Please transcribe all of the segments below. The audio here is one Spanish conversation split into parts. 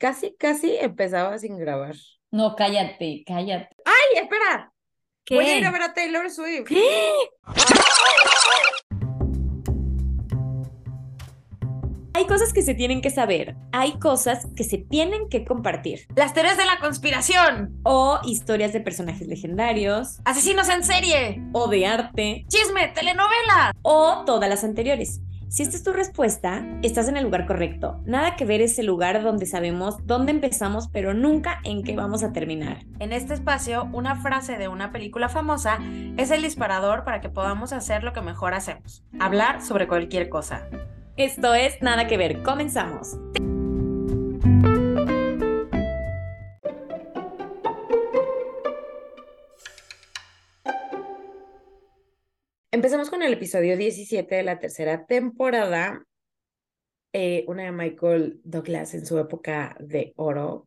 casi, casi empezaba sin grabar. No, cállate, cállate. ¡Ay, espera! ¿Qué? Voy a ir a ver a Taylor Swift. Hay cosas que se tienen que saber, hay cosas que se tienen que compartir. Las teorías de la conspiración. O historias de personajes legendarios, Asesinos en serie. o de arte, Chisme, telenovela. o todas las anteriores. Si esta es tu respuesta, estás en el lugar correcto. Nada que ver ese lugar donde sabemos dónde empezamos, pero nunca en qué vamos a terminar. En este espacio, una frase de una película famosa es el disparador para que podamos hacer lo que mejor hacemos. Hablar sobre cualquier cosa. Esto es Nada que ver. Comenzamos. Empezamos con el episodio 17 de la tercera temporada. Eh, una de Michael Douglas en su época de oro.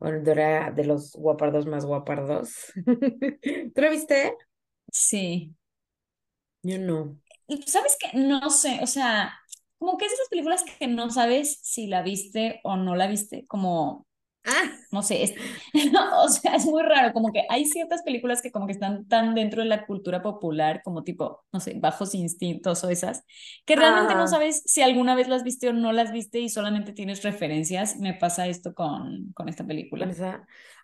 Bueno, era de los guapardos más guapardos. ¿Tú lo viste? Sí. Yo no. Sabes que no sé, o sea, como que es de esas películas que no sabes si la viste o no la viste, como, Ah, no sé, es, o sea, es muy raro, como que hay ciertas películas que como que están tan dentro de la cultura popular, como tipo, no sé, Bajos Instintos o esas, que realmente no sabes si alguna vez las viste o no las viste y solamente tienes referencias. Me pasa esto con, con esta película.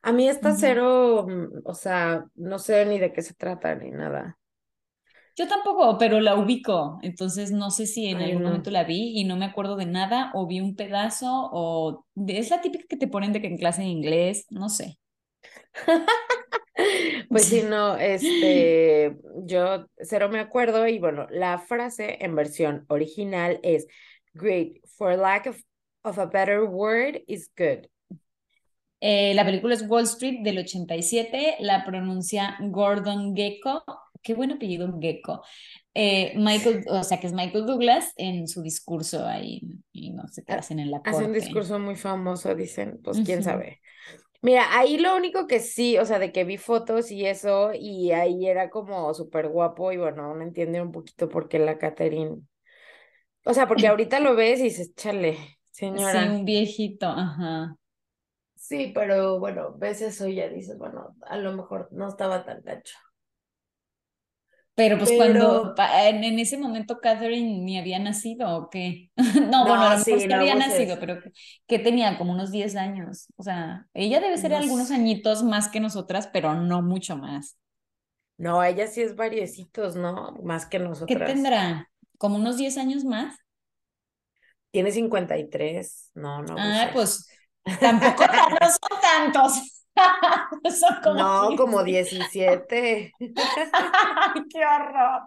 A mí está cero, mm, o sea, no sé ni de qué se trata ni nada. Yo tampoco, pero la ubico, entonces no sé si en Ay, algún no. momento la vi y no me acuerdo de nada, o vi un pedazo, o es la típica que te ponen de que en clase de inglés, no sé. Pues sí, no, este, yo cero me acuerdo y bueno, la frase en versión original es Great, for lack of, of a better word, is good. Eh, la película es Wall Street del 87, la pronuncia Gordon Gekko, qué buen apellido Gekko. Eh, Michael, o sea que es Michael Douglas en su discurso ahí, y no sé qué Ha- hacen en la Hace un corte. discurso muy famoso, dicen, pues quién sabe. Mira, ahí lo único que sí, o sea, de que vi fotos y eso, y ahí era como súper guapo, y bueno, uno entiende un poquito por qué la Catherine. O sea, porque ahorita lo ves y dices, chale, Sí, señora. un viejito, ajá. Sí, pero bueno, ves eso y ya dices, bueno, a lo mejor no estaba tan gacho. Pero pues Pero- cuando en, en ese momento Catherine ni había nacido o qué. No, bueno, a lo mejor sí, no había nacido, pero que, que tenía como unos 10 años. O sea, ella debe ser No algunos añitos más que nosotras, pero no mucho más. No, ella sí es variecitos, ¿no? Más que ¿Qué nosotras. tendrá? ¿Como unos 10 años más? Tiene 53. No, no Ah, pues tampoco no son tantos. Son como No, 15. como 17. Ay, qué horror.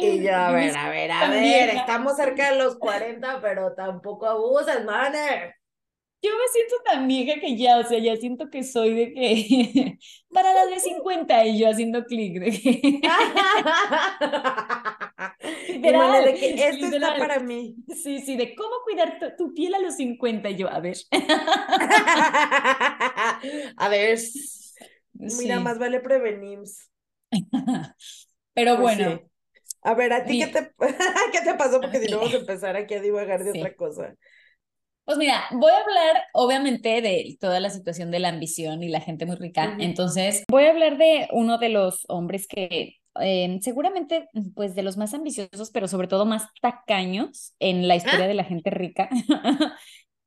Y yo, a ver, a ver, a ver, estamos cerca de los 40, pero tampoco abuses, mane. Yo me siento tan vieja que ya, o sea, ya siento que soy de que para las de 50 y yo haciendo clic de que Mane, de que Literal, esto está literal. para mí. sí, sí, de cómo cuidar tu, tu piel a los 50 y yo, a ver. A ver, mira, Sí. más vale prevenir. Pero Pues bueno, sí. A ver, ¿a ti qué Mi- te, qué te pasó? Porque si no vamos a empezar aquí a divagar de Sí. otra cosa. Pues mira, voy a hablar obviamente de toda la situación de la ambición y la gente muy rica. Entonces, voy a hablar de uno de los hombres que eh, seguramente, pues de los más ambiciosos, pero sobre todo más tacaños en la historia Ah. de la gente rica.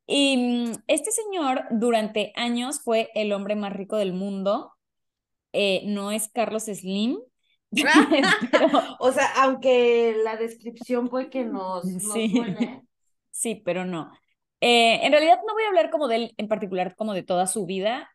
Y mm, este señor durante años fue el hombre más rico del mundo. Eh, no es Carlos Slim, pero O sea, aunque la descripción puede que nos, nos Sí. suene. sí, pero no. Eh, en realidad no voy a hablar como de él en particular, como de toda su vida,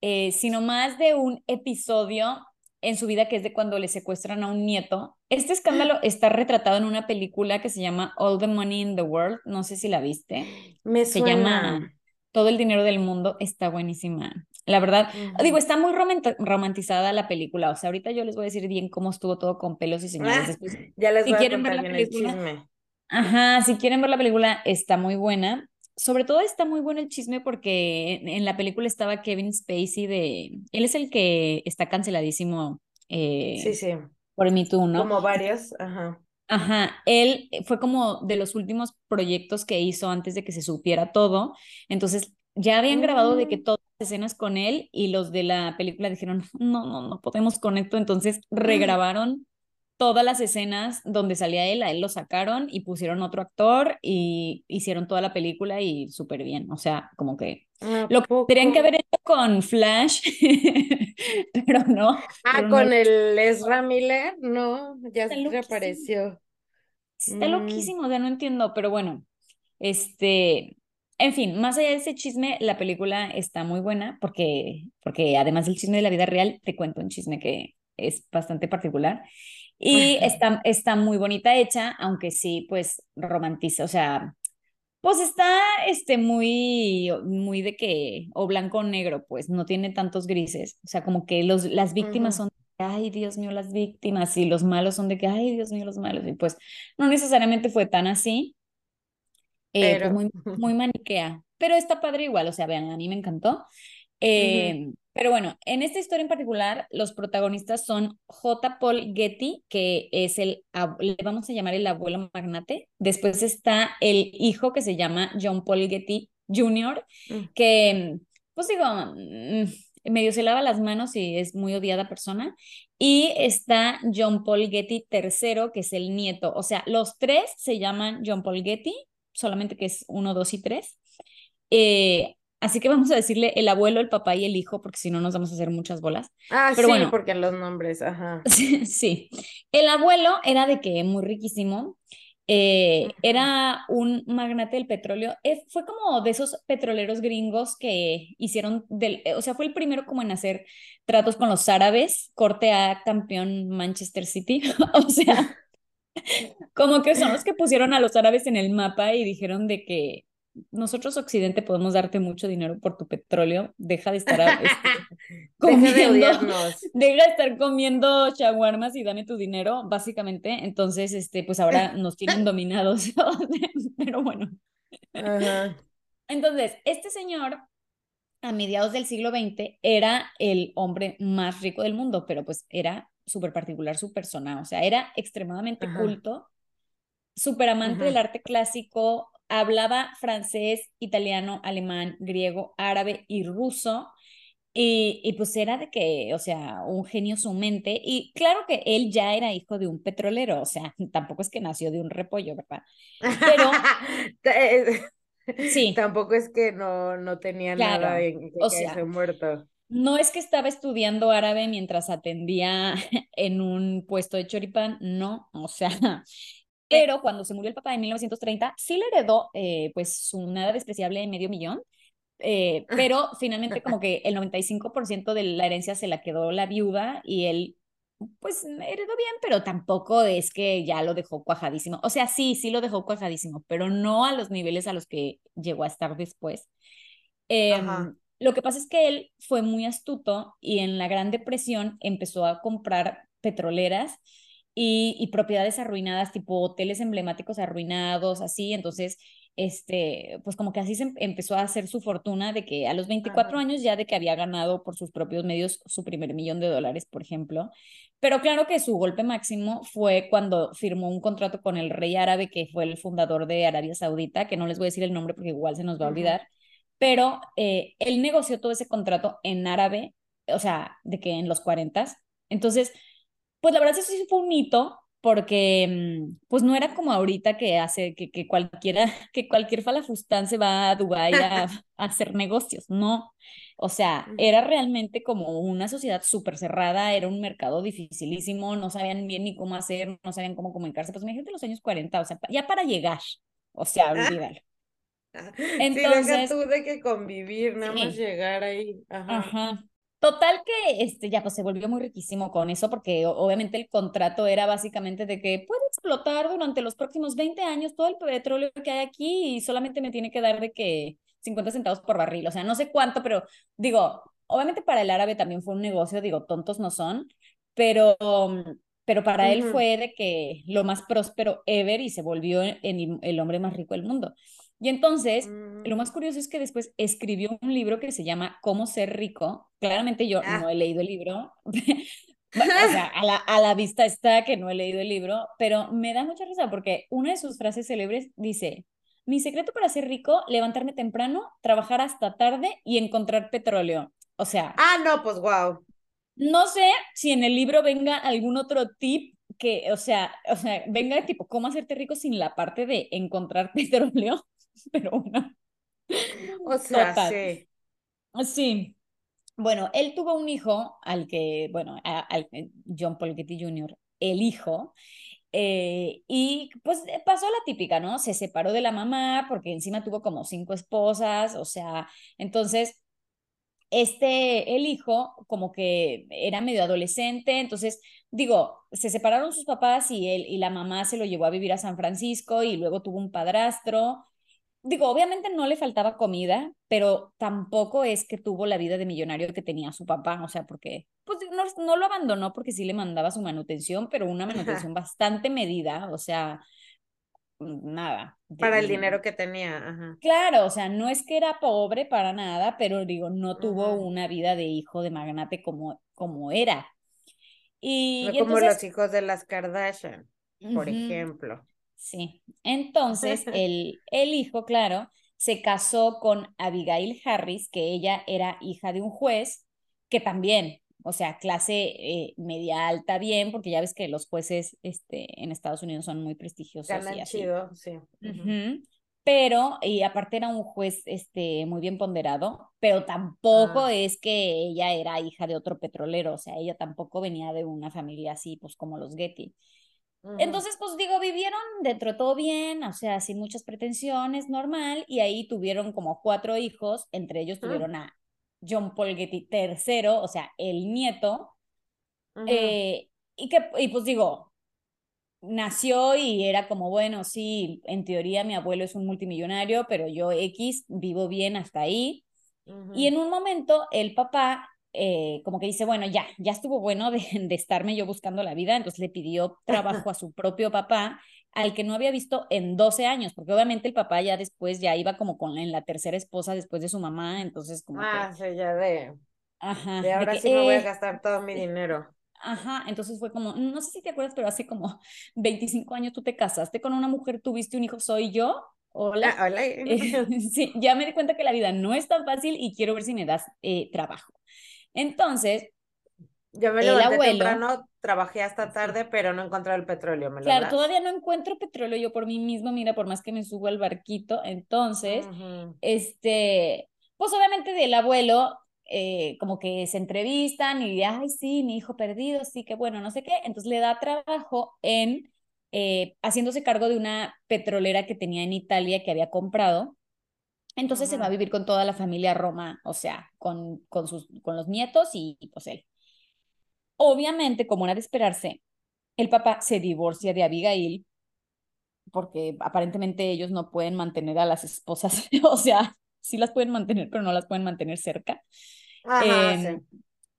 eh, sino más de un episodio en su vida que es de cuando le secuestran a un nieto. Este escándalo está retratado en una película que se llama All the Money in the World. No sé si la viste. Me Se suena. llama Todo el dinero del mundo. Está buenísima. La verdad, Ujú. digo, está muy romantizada la película. O sea, ahorita yo les voy a decir bien cómo estuvo todo con pelos y señales. Ah, Después, ya les si voy a quieren ver contar la bien el película, chisme. Ajá, si quieren ver la película, está muy buena. Sobre todo está muy bueno el chisme porque en, en la película estaba Kevin Spacey de... Él es el que está canceladísimo eh, Sí, sí. por Me Too, ¿no? Como varias, ajá. Ajá, él fue como de los últimos proyectos que hizo antes de que se supiera todo. Entonces, ya habían grabado de que Mm. todas las escenas con él y los de la película dijeron, no, no, no podemos con esto, entonces regrabaron todas las escenas donde salía él, a él lo sacaron y pusieron otro actor y hicieron toda la película y súper bien, o sea, como que ¿A lo que tendrían que haber hecho con Flash, pero no, Ah, pero no. con lo- el Ezra Miller, no, ya Está reapareció. Está Mm. loquísimo, o sea, no entiendo, pero bueno, este, en fin, más allá de ese chisme, la película está muy buena porque, porque además del chisme de la vida real, te cuento un chisme que es bastante particular y está, está muy bonita hecha, aunque sí, pues romantiza, o sea, pues está este, muy, muy de que, o blanco o negro, pues no tiene tantos grises, o sea, como que los, las víctimas son ay, Dios mío, las víctimas, y los malos son de que, ay, Dios mío, los malos, y pues no necesariamente fue tan así, eh, pues Pero, muy, muy maniquea, pero está padre igual, o sea, vean, a mí me encantó. Eh, pero bueno, en esta historia en particular, los protagonistas son J. Paul Getty, que es el, le vamos a llamar el abuelo magnate. Después está el hijo que se llama John Paul Getty Jr., Mm. que, pues digo, mm, medio se lava las manos y es muy odiada persona. Y está John Paul Getty III, que es el nieto. O sea, los tres se llaman John Paul Getty, solamente que es uno, dos y tres. Eh, así que vamos a decirle el abuelo, el papá y el hijo, porque si no nos vamos a hacer muchas bolas. ah, Pero sí, bueno, porque los nombres, ajá. sí. El abuelo era de que muy riquísimo. eh, era un magnate del petróleo. eh, fue como de esos petroleros gringos que hicieron del, eh, o sea, fue el primero como en hacer tratos con los árabes, corte a campeón Manchester City. O sea, como que son los que pusieron a los árabes en el mapa y dijeron de que nosotros Occidente podemos darte mucho dinero por tu petróleo, deja de estar a- este, Deja de comiendo, deja de estar comiendo shawarmas y dame tu dinero, básicamente. Entonces, este, pues ahora nos tienen dominados. Pero bueno. Ajá. Entonces, este señor, a mediados del siglo XX, era el hombre más rico del mundo, pero pues era súper particular su persona, o sea, era extremadamente Ajá. culto, súper amante del arte clásico, hablaba francés, italiano, alemán, griego, árabe y ruso. Y, y pues era de que, o sea, un genio su mente. Y claro que él ya era hijo de un petrolero, o sea, tampoco es que nació de un repollo, ¿verdad? Pero sí, Tampoco es que no, no tenía nada en que O sea, muerto. no es que estaba estudiando árabe mientras atendía en un puesto de choripán, no, o sea, pero cuando se murió el papá en 1930, sí le heredó eh, pues su nada despreciable medio millón, eh, pero finalmente como que el 95% de la herencia se la quedó la viuda y él pues heredó bien, pero tampoco es que ya lo dejó cuajadísimo. O sea, sí, sí lo dejó cuajadísimo, pero no a los niveles a los que llegó a estar después. Em, lo que pasa es que él fue muy astuto y en la Gran Depresión empezó a comprar petroleras y, y propiedades arruinadas, tipo hoteles emblemáticos arruinados, así. Entonces, este, pues como que así se em- empezó a hacer su fortuna de que a los 24 Ajá. años ya de que había ganado por sus propios medios su primer millón de dólares, por ejemplo. Pero claro que su golpe máximo fue cuando firmó un contrato con el rey árabe, que fue el fundador de Arabia Saudita, que no les voy a decir el nombre porque igual se nos va a olvidar, pero eh, él negoció todo ese contrato en árabe, o sea, de que en los 40. Entonces, pues la verdad eso sí fue un hito, porque mm, pues no era como ahorita que hace que, que cualquiera, que cualquier falafustán se va a Dubái a, a hacer negocios, no. O sea, era realmente como una sociedad súper cerrada, era un mercado dificilísimo, no sabían bien ni cómo hacer, no sabían cómo comunicarse. Pues imagínate los años 40, o sea, ya para llegar, o sea, olvídalo. Sí, deja Entonces, tú de que convivir, nada más sí, llegar ahí. Ajá. ajá. Total que este ya pues se volvió muy riquísimo con eso porque obviamente el contrato era básicamente de que puede explotar durante los próximos 20 años todo el petróleo que hay aquí y solamente me tiene que dar de que 50 centavos por barril, o sea, no sé cuánto, pero digo, obviamente para el árabe también fue un negocio, digo, tontos no son, pero pero para él fue de que lo más próspero ever y se volvió el hombre más rico del mundo. Y entonces, lo Mm. más curioso es que después escribió un libro que se llama Cómo ser rico. Claramente yo no Ah. he leído el libro. Bueno, O sea, a la, a la vista está que no he leído el libro, pero me da mucha risa porque una de sus frases célebres dice, mi secreto para ser rico, levantarme temprano, trabajar hasta tarde y encontrar petróleo. O sea. Ah, no, pues wow. No sé si en el libro venga algún otro tip que, o sea, o sea, venga tipo cómo hacerte rico sin la parte de encontrar petróleo, pero bueno. O sea, sí. Sí. Bueno, él tuvo un hijo al que, bueno, al John Paul Getty Jr., el hijo, eh, y pues pasó la típica, ¿no? Se separó de la mamá porque encima tuvo como cinco esposas, o sea, entonces este, el hijo, como que era medio adolescente, entonces, digo, se separaron sus papás y él y la mamá se lo llevó a vivir a San Francisco y luego tuvo un padrastro. Digo, obviamente no le faltaba comida, pero tampoco es que tuvo la vida de millonario que tenía su papá, o sea, porque pues no, no lo abandonó porque sí le mandaba su manutención, pero una manutención bastante medida, o sea, nada. Para el dinero que tenía. Ajá. Claro, o sea, no es que era pobre para nada, pero digo, no tuvo una vida de hijo de magnate como, como era. Y, como los hijos de las Kardashian, por ejemplo. Sí, entonces el, el hijo, claro, se casó con Abigail Harris, que ella era hija de un juez, que también o sea, clase eh, media alta bien, porque ya ves que los jueces este, en Estados Unidos son muy prestigiosos. y así. chido, sí. Pero, y aparte era un juez este, muy bien ponderado, pero tampoco ah. es que ella era hija de otro petrolero, o sea, ella tampoco venía de una familia así, pues como los Getty. Entonces, pues digo, vivieron dentro de todo bien, o sea, sin muchas pretensiones, normal, y ahí tuvieron como cuatro hijos, entre ellos tuvieron a John Paul Getty III, o sea, el nieto. Eh, y que, y pues digo, nació y era como, bueno, sí, en teoría mi abuelo es un multimillonario, pero yo X vivo bien hasta ahí. Y en un momento el papá eh, como que dice, bueno, ya, ya estuvo bueno de, de, estarme yo buscando la vida, entonces le pidió trabajo a su propio papá al que no había visto en 12 años, porque obviamente el papá ya después ya iba como con en la tercera esposa después de su mamá, entonces como ah, sí, ya de... Ajá. De ahora sí me voy a eh, gastar todo mi dinero. Ajá, entonces fue como, no sé si te acuerdas, pero hace como 25 años tú te casaste con una mujer, tuviste un hijo, soy yo. Hola. Ah, hola. sí, ya me di cuenta que la vida no es tan fácil y quiero ver si me das eh, trabajo. Entonces, yo me levanté abuelo, temprano, trabajé hasta tarde, pero no encontré el petróleo. ¿me claro, todavía no encuentro petróleo yo por mí mismo, mira, por más que me subo al barquito. Entonces, este, pues obviamente del abuelo, eh, como que se entrevistan y, ay, sí, mi hijo perdido, sí, que bueno, no sé qué. Entonces le da trabajo en eh, haciéndose cargo de una petrolera que tenía en Italia que había comprado. Entonces se va a vivir con toda la familia Roma, o sea, con, con, sus, con los nietos y pues él. Obviamente, como era de esperarse, el papá se divorcia de Abigail porque aparentemente ellos no pueden mantener a las esposas, o sea, sí las pueden mantener, pero no las pueden mantener cerca. Em,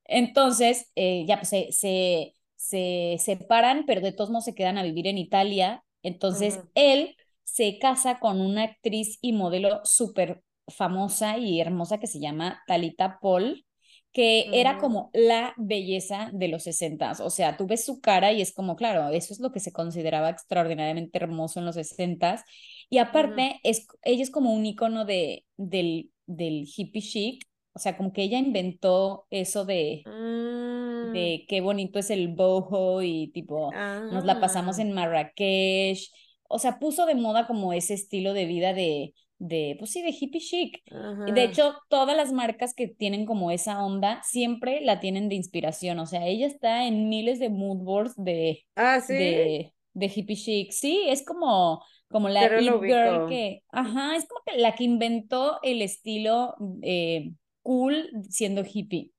entonces, eh, ya pues se, se, se, separan, pero de todos modos se quedan a vivir en Italia. Entonces, él se casa con una actriz y modelo súper famosa y hermosa que se llama Talita Paul que era como la belleza de los sesentas. O sea, tú ves su cara y es como, claro, eso es lo que se consideraba extraordinariamente hermoso en los sesentas. Y aparte, es, ella es como un icono de, del, del hippie chic. O sea, como que ella inventó eso de, mm. de qué bonito es el boho y tipo, nos la pasamos ah. en Marrakech. O sea, puso de moda como ese estilo de vida de, de, pues sí, de hippie chic. De hecho, todas las marcas que tienen como esa onda siempre la tienen de inspiración. O sea, ella está en miles de mood boards de, ah, de, de, hippie chic. Sí, es como, como la girl que, ajá, es como que la que inventó el estilo eh, cool siendo hippie.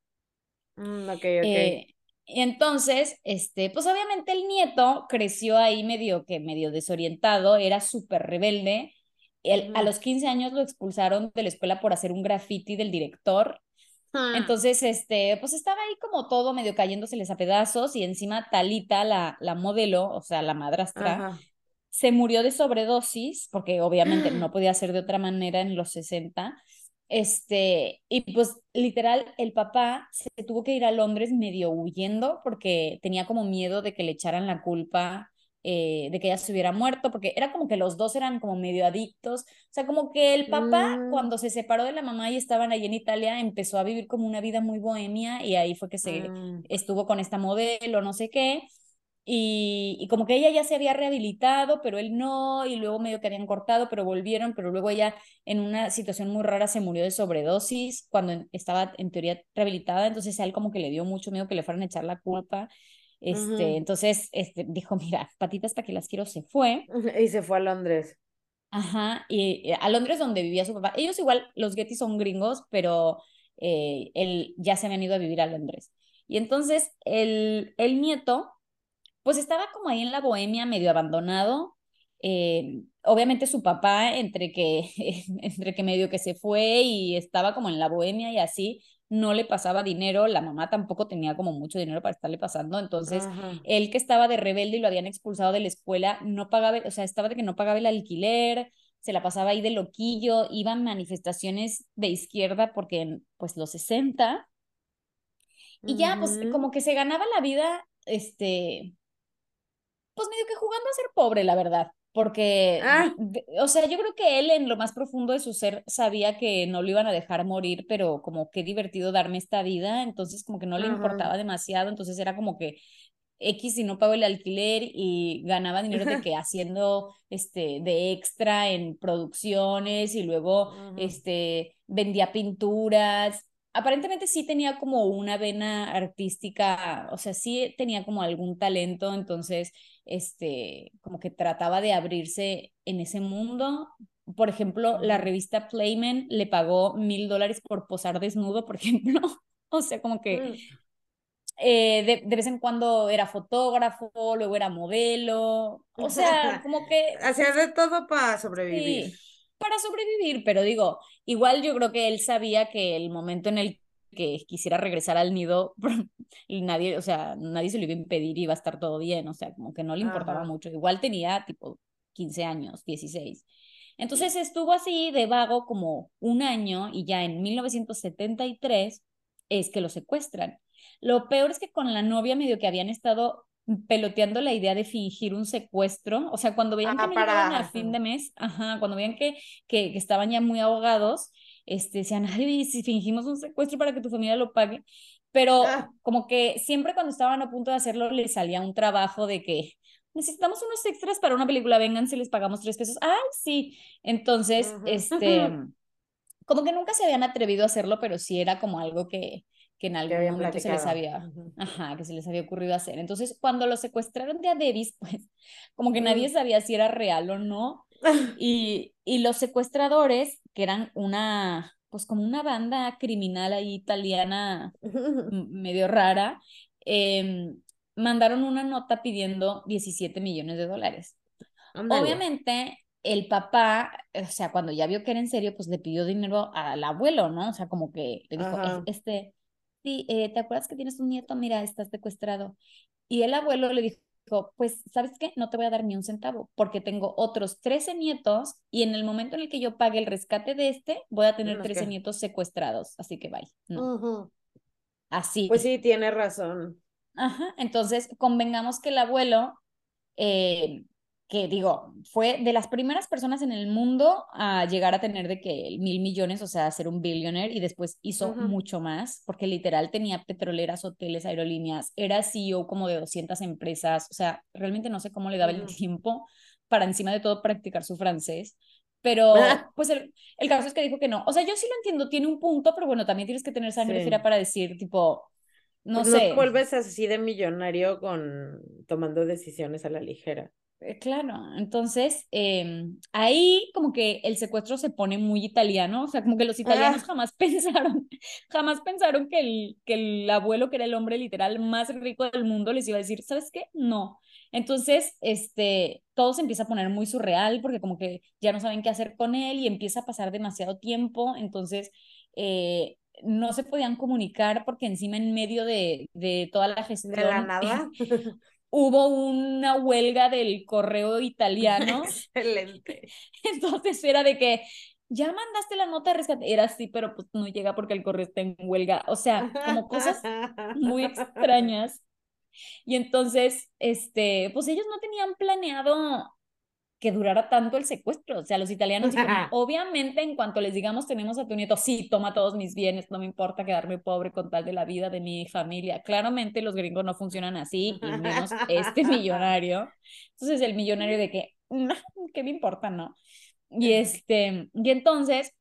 Mm, ok, ok. Eh, entonces, este, pues obviamente el nieto creció ahí medio que medio desorientado, era súper rebelde a los 15 años lo expulsaron de la escuela por hacer un graffiti del director. Ah. Entonces, este, pues estaba ahí como todo medio cayéndoseles a pedazos y encima Talita, la, la modelo, o sea, la madrastra, se murió de sobredosis, porque obviamente no podía ser de otra manera en los 60. Este, y pues literal, el papá se tuvo que ir a Londres medio huyendo porque tenía como miedo de que le echaran la culpa eh, de que ella se hubiera muerto, porque era como que los dos eran como medio adictos. O sea, como que el papá, Mm. cuando se separó de la mamá y estaban allí en Italia, empezó a vivir como una vida muy bohemia y ahí fue que se Mm. estuvo con esta modelo, no sé qué. Y, y como que ella ya se había rehabilitado, pero él no, y luego medio que habían cortado, pero volvieron, pero luego ella en una situación muy rara se murió de sobredosis cuando estaba en teoría rehabilitada, entonces a él como que le dio mucho miedo que le fueran a echar la culpa. Este, entonces este, dijo, mira, patitas para que las quiero, se fue. Y se fue a Londres. Ajá, y a Londres donde vivía su papá. Ellos igual, los Getty son gringos, pero eh, él ya se habían ido a vivir a Londres. Y entonces el, el nieto, pues estaba como ahí en la bohemia, medio abandonado. Eh, obviamente su papá, entre que, entre que medio que se fue y estaba como en la bohemia y así, no le pasaba dinero, la mamá tampoco tenía como mucho dinero para estarle pasando, entonces Ajá. él que estaba de rebelde y lo habían expulsado de la escuela, no pagaba, o sea, estaba de que no pagaba el alquiler, se la pasaba ahí de loquillo, iba a manifestaciones de izquierda porque en pues los 60 y ya pues como que se ganaba la vida, este, pues medio que jugando a ser pobre, la verdad. Porque, Ah. o sea, yo creo que él en lo más profundo de su ser sabía que no lo iban a dejar morir, pero como qué divertido darme esta vida, entonces como que no le Ajá. importaba demasiado, entonces era como que X y no pago el alquiler y ganaba dinero de que haciendo este de extra en producciones y luego este vendía pinturas. Aparentemente sí tenía como una vena artística, o sea, sí tenía como algún talento, entonces este como que trataba de abrirse en ese mundo. Por ejemplo, la revista Playmen le pagó mil dólares por posar desnudo, por ejemplo. O sea, como que Mm. eh, de, de vez en cuando era fotógrafo, luego era modelo, o sea, como que Hacía de todo para sobrevivir. sí, para sobrevivir, pero digo, igual yo creo que él sabía que el momento en el que quisiera regresar al nido, y nadie, o sea, nadie se lo iba a impedir y iba a estar todo bien, o sea, como que no le importaba Ajá. mucho, igual tenía tipo 15 años, 16. Entonces estuvo así de vago como un año y ya en 1973 es que lo secuestran. Lo peor es que con la novia medio que habían estado peloteando la idea de fingir un secuestro, o sea, cuando veían que Ah, para- llegaban a fin de mes, ajá, cuando veían que, que, que estaban ya muy ahogados, este, decían, ay, si fingimos un secuestro para que tu familia lo pague, pero Ah. como que siempre cuando estaban a punto de hacerlo les salía un trabajo de que necesitamos unos extras para una película, vengan si les pagamos tres pesos, ay, sí, entonces, este, como que nunca se habían atrevido a hacerlo, pero sí era como algo que, que en algún habían momento se les había, Ujú. ajá, que se les había ocurrido hacer. Entonces, cuando lo secuestraron de a Davis, pues como que nadie sabía si era real o no. Y, y los secuestradores, que eran una, pues como una banda criminal ahí italiana medio rara, em, mandaron una nota pidiendo 17 millones de dólares. Ándale. Obviamente, el papá, o sea, cuando ya vio que era en serio, pues le pidió dinero al abuelo, ¿no? O sea, como que le dijo, Ajá. "Es- este, sí, eh, ¿te acuerdas que tienes un nieto? Mira, estás secuestrado. Y el abuelo le dijo, pues, ¿sabes qué? No te voy a dar ni un centavo, porque tengo otros 13 nietos y en el momento en el que yo pague el rescate de este, voy a tener No, es 13 que- nietos secuestrados, así que bye. No, así. Pues sí, tiene razón. Ajá, entonces convengamos que el abuelo, eh, que digo, fue de las primeras personas en el mundo a llegar a tener de que mil millones, o sea, a ser un billionaire, y después hizo mucho más, porque literal tenía petroleras, hoteles, aerolíneas, era CEO como de 200 empresas, o sea, realmente no sé cómo le daba el tiempo para encima de todo practicar su francés. Pero, pues el, el caso es que dijo que no. O sea, yo sí lo entiendo, tiene un punto, pero bueno, también tienes que tener sangre Sí. fría para decir, tipo, no Pues no sé. te vuelves así de millonario con tomando decisiones a la ligera. Eh, Claro, entonces eh, ahí como que el secuestro se pone muy italiano, o sea, como que los italianos Ah. jamás pensaron, jamás pensaron que el, que el abuelo, que era el hombre literal más rico del mundo, les iba a decir, ¿sabes qué? No. Entonces, este, todo se empieza a poner muy surreal porque como que ya no saben qué hacer con él y empieza a pasar demasiado tiempo, entonces eh, no se podían comunicar porque encima en medio de, de toda la gestión De la nada. hubo una huelga del correo italiano, Excelente. entonces era de que ya mandaste la nota de rescate, era así, pero pues no llega porque el correo está en huelga, o sea, como cosas muy extrañas. Y entonces, este, pues ellos no tenían planeado que durara tanto el secuestro. O sea, los italianos dijeron, obviamente en cuanto les digamos tenemos a tu nieto, sí, toma todos mis bienes, no me importa quedarme pobre con tal de la vida de mi familia. Claramente los gringos no funcionan así, y menos este millonario. Entonces el millonario de que, ¿qué me importa, no? Y este, y entonces,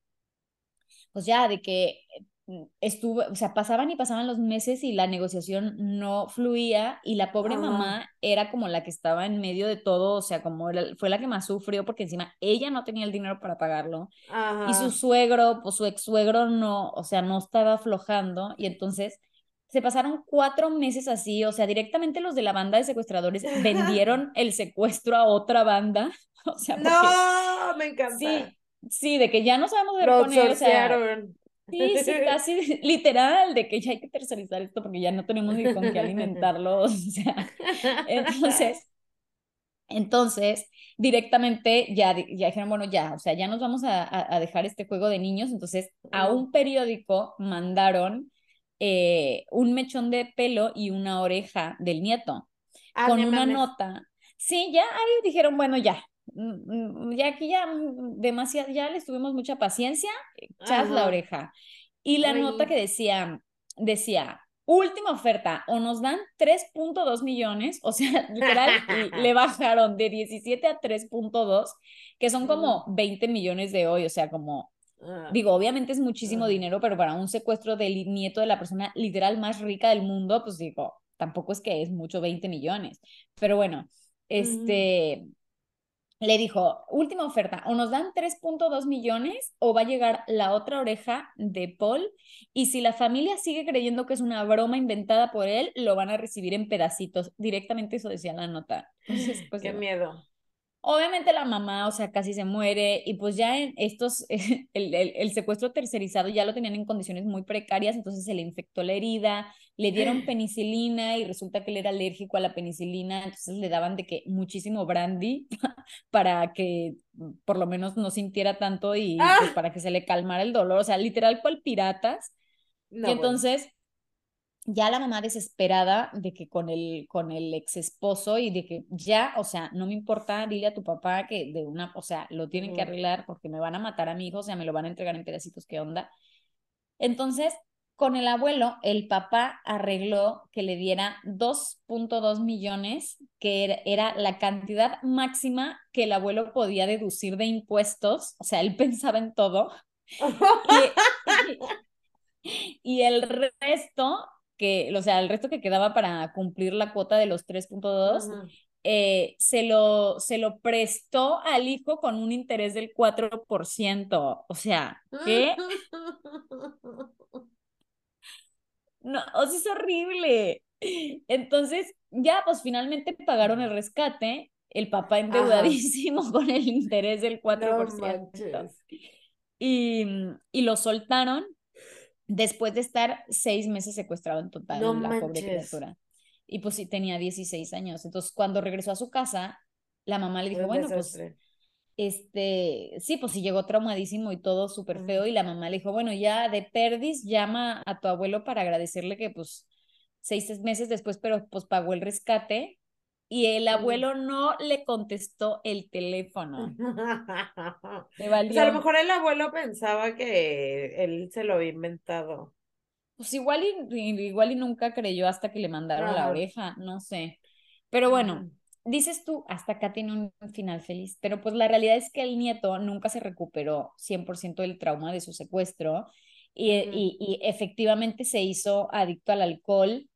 pues ya de que estuvo, o sea, pasaban y pasaban los meses y la negociación no fluía y la pobre mamá era como la que estaba en medio de todo, o sea, como fue la que más sufrió porque encima ella no tenía el dinero para pagarlo y su suegro, pues su ex suegro no, o sea, no estaba aflojando y entonces se pasaron cuatro meses así, o sea, directamente los de la banda de secuestradores vendieron el secuestro a otra banda, o sea, no, me encanta. Sí, sí, de que ya no sabemos de poner, o sea, Sí, sí, casi literal, de que ya hay que tercerizar esto porque ya no tenemos ni con qué alimentarlo, o sea, entonces, entonces, directamente ya, ya dijeron, bueno, ya, o sea, ya nos vamos a, a dejar este juego de niños, entonces a un periódico mandaron eh, un mechón de pelo y una oreja del nieto, ah, con una nota. Sí, ya ahí dijeron, bueno, ya, ya aquí ya mm, demasiado, ya les tuvimos mucha paciencia, echas la oreja. Y la nota que decía, decía, última oferta, o nos dan 3.2 millones, o sea, literal, le bajaron de 17 a 3.2, que son como 20 millones de hoy, o sea, como, ah. digo, obviamente es muchísimo dinero, pero para un secuestro del nieto de la persona literal más rica del mundo, pues digo, tampoco es que es mucho 20 millones, pero bueno, este le dijo, última oferta, o nos dan 3.2 millones o va a llegar la otra oreja de Paul y si la familia sigue creyendo que es una broma inventada por él, lo van a recibir en pedacitos. Directamente eso decía la nota. Entonces, pues, Qué miedo. Obviamente la mamá, o sea, casi se muere y pues ya en estos, el, el, secuestro tercerizado ya lo tenían en condiciones muy precarias, entonces se le infectó la herida, le dieron penicilina y resulta que él era alérgico a la penicilina, entonces le daban de que muchísimo brandy para que por lo menos no sintiera tanto y pues, ¡Ah! para que se le calmara el dolor, o sea, literal cual piratas. y entonces ya la mamá desesperada de que con el, con el ex esposo y de que ya, o sea, no me importa, dile a tu papá que de una, o sea, lo tienen que arreglar porque me van a matar a mi hijo, o sea, me lo van a entregar en pedacitos, ¿qué onda? Entonces, con el abuelo, el papá arregló que le diera 2.2 millones, que era, la cantidad máxima que el abuelo podía deducir de impuestos, o sea, él pensaba en todo. y el resto que, o sea, el resto que quedaba para cumplir la cuota de los 3.2, eh, se, lo, se lo prestó al hijo con un interés del 4%. O sea, ¿qué? No, o sea, es horrible. Entonces, ya, pues finalmente pagaron el rescate, el papá endeudadísimo con el interés del 4%. y, y lo soltaron después de estar seis meses secuestrado en total, la pobre criatura. Y pues sí, tenía 16 años. Entonces, cuando regresó a su casa, la mamá le dijo, bueno, pues, este, sí, pues sí, llegó traumadísimo y todo súper feo. Y la mamá le dijo, bueno, ya de perdis, llama a tu abuelo para agradecerle que, pues, seis meses después, pero pues pagó el rescate y el abuelo no le contestó el teléfono. Pues a lo mejor el abuelo pensaba que él se lo había inventado. Pues igual y, igual y nunca creyó hasta que le mandaron la oreja, no sé. Pero bueno, dices tú, hasta acá tiene un final feliz, pero pues la realidad es que el nieto nunca se recuperó 100% del trauma de su secuestro y, y, efectivamente se hizo adicto al alcohol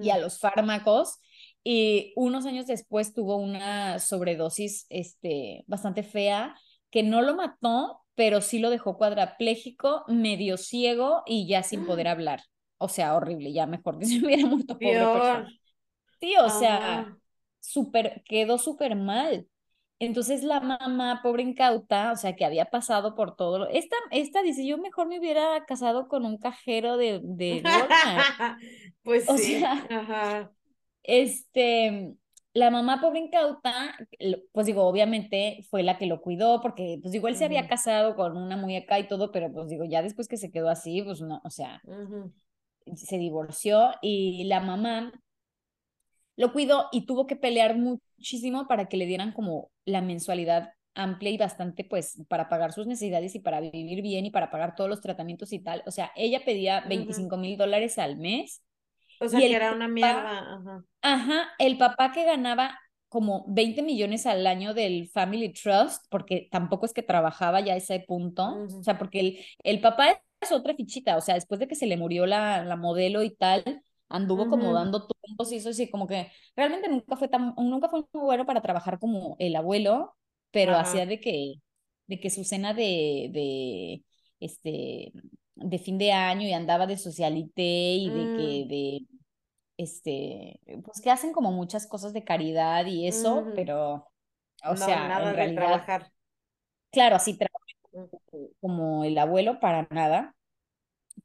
y a los fármacos y unos años después tuvo una sobredosis este, bastante fea que no lo mató, pero sí lo dejó cuadrapléjico, medio ciego y ya sin poder hablar. O sea, horrible, ya mejor que se hubiera muerto pobre persona. Sí, o sea, super, quedó súper mal. Entonces la mamá, pobre incauta, o sea, que había pasado por todo. Esta, esta dice, yo mejor me hubiera casado con un cajero de, de pues sí. Ajá este, la mamá pobre incauta, pues digo, obviamente fue la que lo cuidó, porque pues digo, él se había casado con una muñeca y todo, pero pues digo, ya después que se quedó así, pues no, o sea, se divorció y la mamá lo cuidó y tuvo que pelear muchísimo para que le dieran como la mensualidad amplia y bastante, pues, para pagar sus necesidades y para vivir bien y para pagar todos los tratamientos y tal. O sea, ella pedía 25 mil dólares al mes. O sea, que era una mierda. Ajá. Ajá, el papá que ganaba como 20 millones al año del Family Trust, porque tampoco es que trabajaba ya a ese punto, o sea, porque el, el papá es otra fichita, o sea, después de que se le murió la, la modelo y tal, anduvo como dando tumbos y eso, así como que realmente nunca fue tan, nunca fue muy bueno para trabajar como el abuelo, pero hacía de que, de que su cena de, de, este, de fin de año y andaba de socialité y de que, mm. de, este, pues que hacen como muchas cosas de caridad y eso, pero, o sea, nada en realidad, trabajar. Claro, así como el abuelo para nada,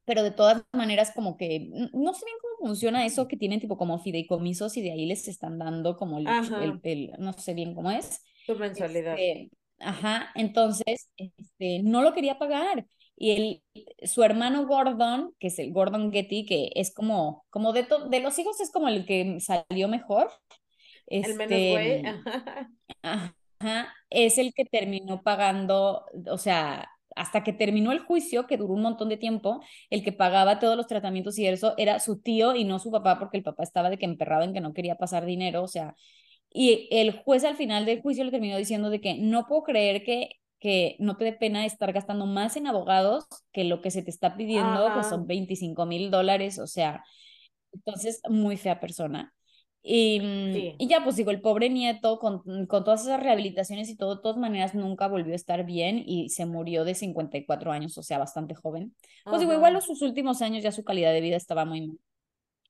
pero de todas maneras como que no sé bien cómo funciona eso que tienen tipo como fideicomisos y de ahí les están dando como el, el, no sé bien cómo es. Su mensualidad. Este, ajá, entonces este, no lo quería pagar. Y el, su hermano Gordon, que es el Gordon Getty, que es como, como de, de los hijos es como el que salió mejor. el menos güey. Este, ajá, es el que terminó pagando, o sea, hasta que terminó el juicio, que duró un montón de tiempo, el que pagaba todos los tratamientos y eso era su tío y no su papá, porque el papá estaba de que emperrado en que no quería pasar dinero, o sea, y el juez al final del juicio le terminó diciendo de que no puedo creer que que no te dé pena estar gastando más en abogados que lo que se te está pidiendo, que son 25 mil dólares, o sea, entonces muy fea persona. Y, mm, y, ya, pues digo, el pobre nieto con, con, todas esas rehabilitaciones y todo, de todas maneras nunca volvió a estar bien y se murió de 54 años, o sea, bastante joven. Pues digo, igual en sus últimos años ya su calidad de vida estaba muy mal.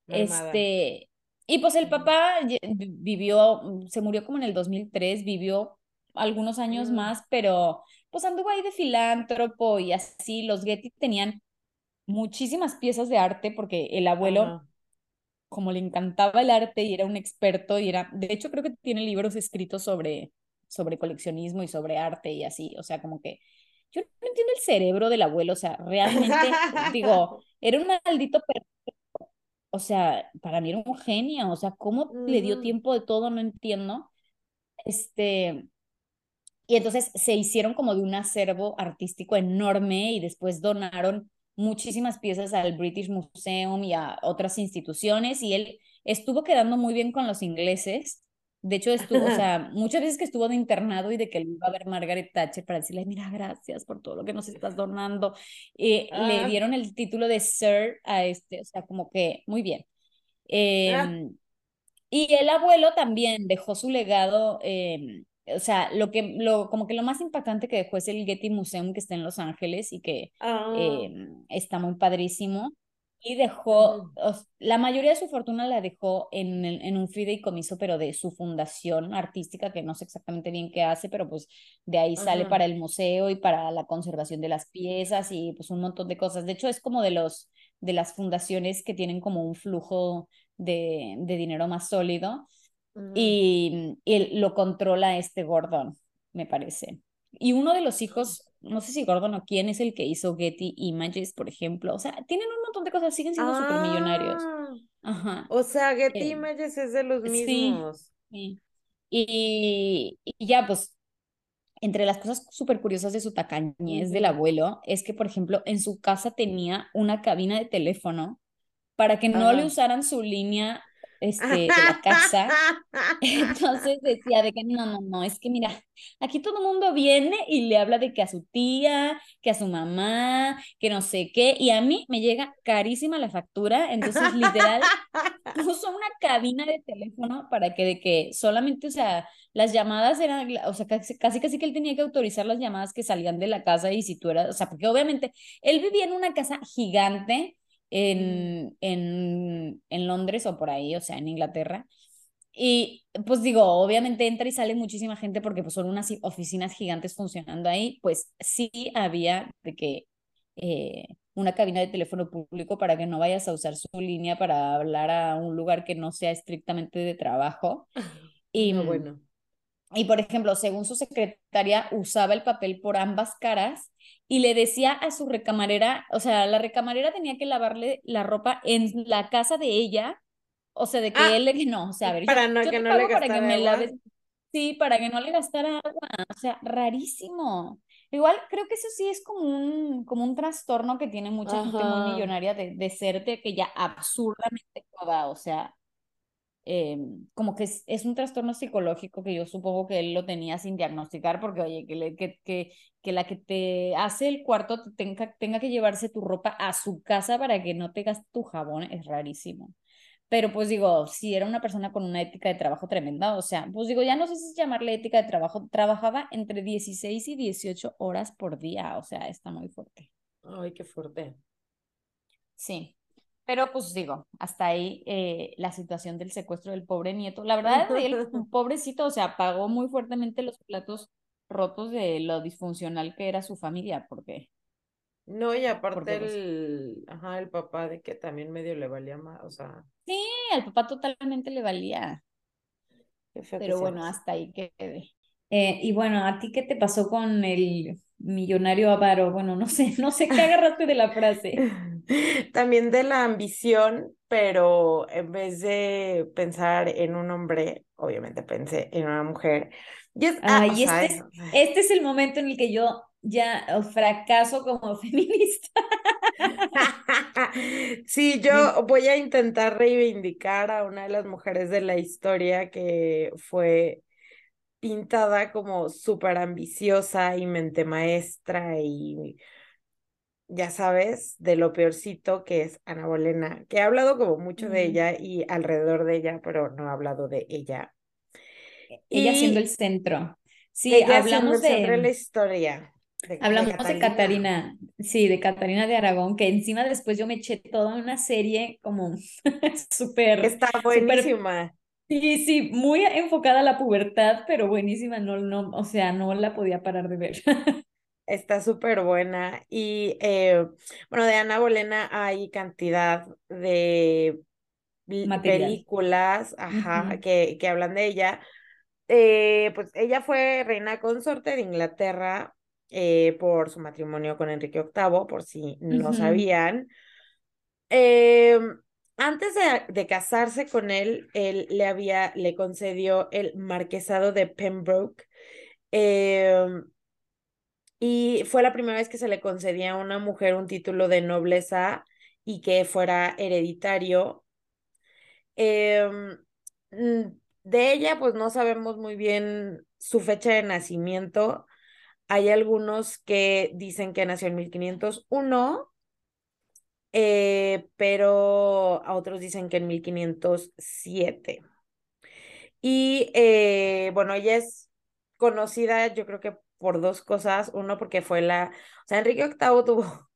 Este, y pues el papá vivió, se murió como en el 2003, vivió algunos años mm. más, pero pues anduvo ahí de filántropo y así. Los Getty tenían muchísimas piezas de arte porque el abuelo, como le encantaba el arte y era un experto y era, de hecho creo que tiene libros escritos sobre, sobre coleccionismo y sobre arte y así, o sea, como que yo no entiendo el cerebro del abuelo, o sea, realmente, digo, era un maldito perfecto, o sea, para mí era un genio, o sea, cómo le dio tiempo de todo, no entiendo. Este, y entonces se hicieron como de un acervo artístico enorme y después donaron muchísimas piezas al British Museum y a otras instituciones y él estuvo quedando muy bien con los ingleses. De hecho, estuvo, o sea, muchas veces que estuvo de internado y de que lo iba a ver Margaret Thatcher para decirle, mira, gracias por todo lo que nos estás donando. Y le ah. dieron el título de Sir a este, o sea, como que muy bien. Ah. Em, y el abuelo también dejó su legado eh, o sea, lo que, lo, como que lo más impactante que dejó es el Getty Museum que está en Los Ángeles y que ah. em, está muy padrísimo. Y dejó, la mayoría de su fortuna la dejó en, en un fideicomiso, pero de su fundación artística, que no sé exactamente bien qué hace, pero pues de ahí sale para el museo y para la conservación de las piezas y pues un montón de cosas. De hecho, es como de los de las fundaciones que tienen como un flujo de, de dinero más sólido y, lo controla este Gordon, me parece. Y uno de los hijos, no sé si Gordon o quién es el que hizo Getty Images, por ejemplo. O sea, tienen un montón de cosas, siguen siendo ah, supermillonarios. Ajá. O sea, Getty eh, Images es de los mismos. Sí, Y, ya, pues, entre las cosas súper curiosas de su tacañez del abuelo, es que, por ejemplo, en su casa tenía una cabina de teléfono para que no le usaran su línea este, de la casa. Entonces decía de que no, no, no, es que mira, aquí todo el mundo viene y le habla de que a su tía, que a su mamá, que no sé qué, y a mí me llega carísima la factura, entonces literal puso una cabina de teléfono para que de que solamente, o sea, las llamadas eran, o sea, casi, casi casi que él tenía que autorizar las llamadas que salían de la casa y si tú eras, o sea, porque obviamente él vivía en una casa gigante en, en, en Londres o por ahí, o sea, en Inglaterra. Y pues digo, obviamente entra y sale muchísima gente porque pues son unas oficinas gigantes funcionando ahí, pues sí había de que eh, una cabina de teléfono público para que no vayas a usar su línea para hablar a un lugar que no sea estrictamente de trabajo. Y, bueno. Y por ejemplo, según su secretaria, usaba el papel por ambas caras y le decía a su recamarera, o sea, la recamarera tenía que lavarle la ropa en la casa de ella, O sea, de que Ah, él le no, o sea, a ver, yo, para no- yo que te no le pago para que me agua. laves. Sí, para que no le gastara agua. O sea, rarísimo. Igual creo que eso sí es como un, como un trastorno que tiene mucha gente muy Ajá. millonaria de, de ser de que ya absurdamente coda. O sea, eh, como que es, es un trastorno psicológico que yo supongo que él lo tenía sin diagnosticar, porque oye, que, le- que, que, que la que te hace el cuarto te tenga, tenga que llevarse tu ropa a su casa para que no te tu jabón es rarísimo. Pero pues digo, si era una persona con una ética de trabajo tremenda, o sea, pues digo, ya no sé si llamarle ética de trabajo, trabajaba entre 16 y 18 horas por día, o sea, está muy fuerte. Ay, qué fuerte. Sí, pero pues digo, hasta ahí eh, la situación del secuestro del pobre nieto. La verdad, él, pobrecito, o sea, pagó muy fuertemente los platos rotos de lo disfuncional que era su familia, porque, No, y aparte el, ajá, el papá de que también medio le valía más, o sea, sí, al papá totalmente le valía, pero bueno, hasta ahí quedé. Eh, y bueno, ¿a ti qué te pasó con el millonario avaro? Bueno, no sé, no sé qué agarraste de la frase. También de la ambición, pero en vez de pensar en un hombre, obviamente pensé en una mujer. Y ah, sea, este es, este es el momento en el que yo ya fracaso como feminista. Sí, yo voy a intentar reivindicar a una de las mujeres de la historia que fue pintada como súper ambiciosa y mente maestra y ya sabes, de lo peorcito que es Ana Bolena, que he hablado como mucho de Mm. ella y alrededor de ella, pero no he hablado de ella. Ella siendo el centro. Sí, ella hablamos centro de la de, historia de, de hablamos de. Catarina, sí, de Catarina de Aragón, que encima después yo me eché toda una serie como súper, Está buenísima. sí, sí, muy enfocada a la pubertad, pero buenísima, no, no, o sea, no la podía parar de ver. Está súper buena. Y eh, bueno, de Ana Bolena hay cantidad de Material. películas, ajá, que, que hablan de ella. Eh, pues ella fue reina consorte de Inglaterra eh, por su matrimonio con Enrique VIII, por si no sabían. Eh, antes de, de casarse con él, él le había, le concedió el marquesado de Pembroke. Y fue la primera vez que se le concedía a una mujer un título de nobleza y que fuera hereditario. Em, de ella, pues no sabemos muy bien su fecha de nacimiento. Hay algunos que dicen que nació en 1501, eh, pero a otros dicen que en 1507. Y eh, bueno, ella es conocida, yo creo que por dos cosas. Uno, porque fue la, o sea, Enrique VIII tuvo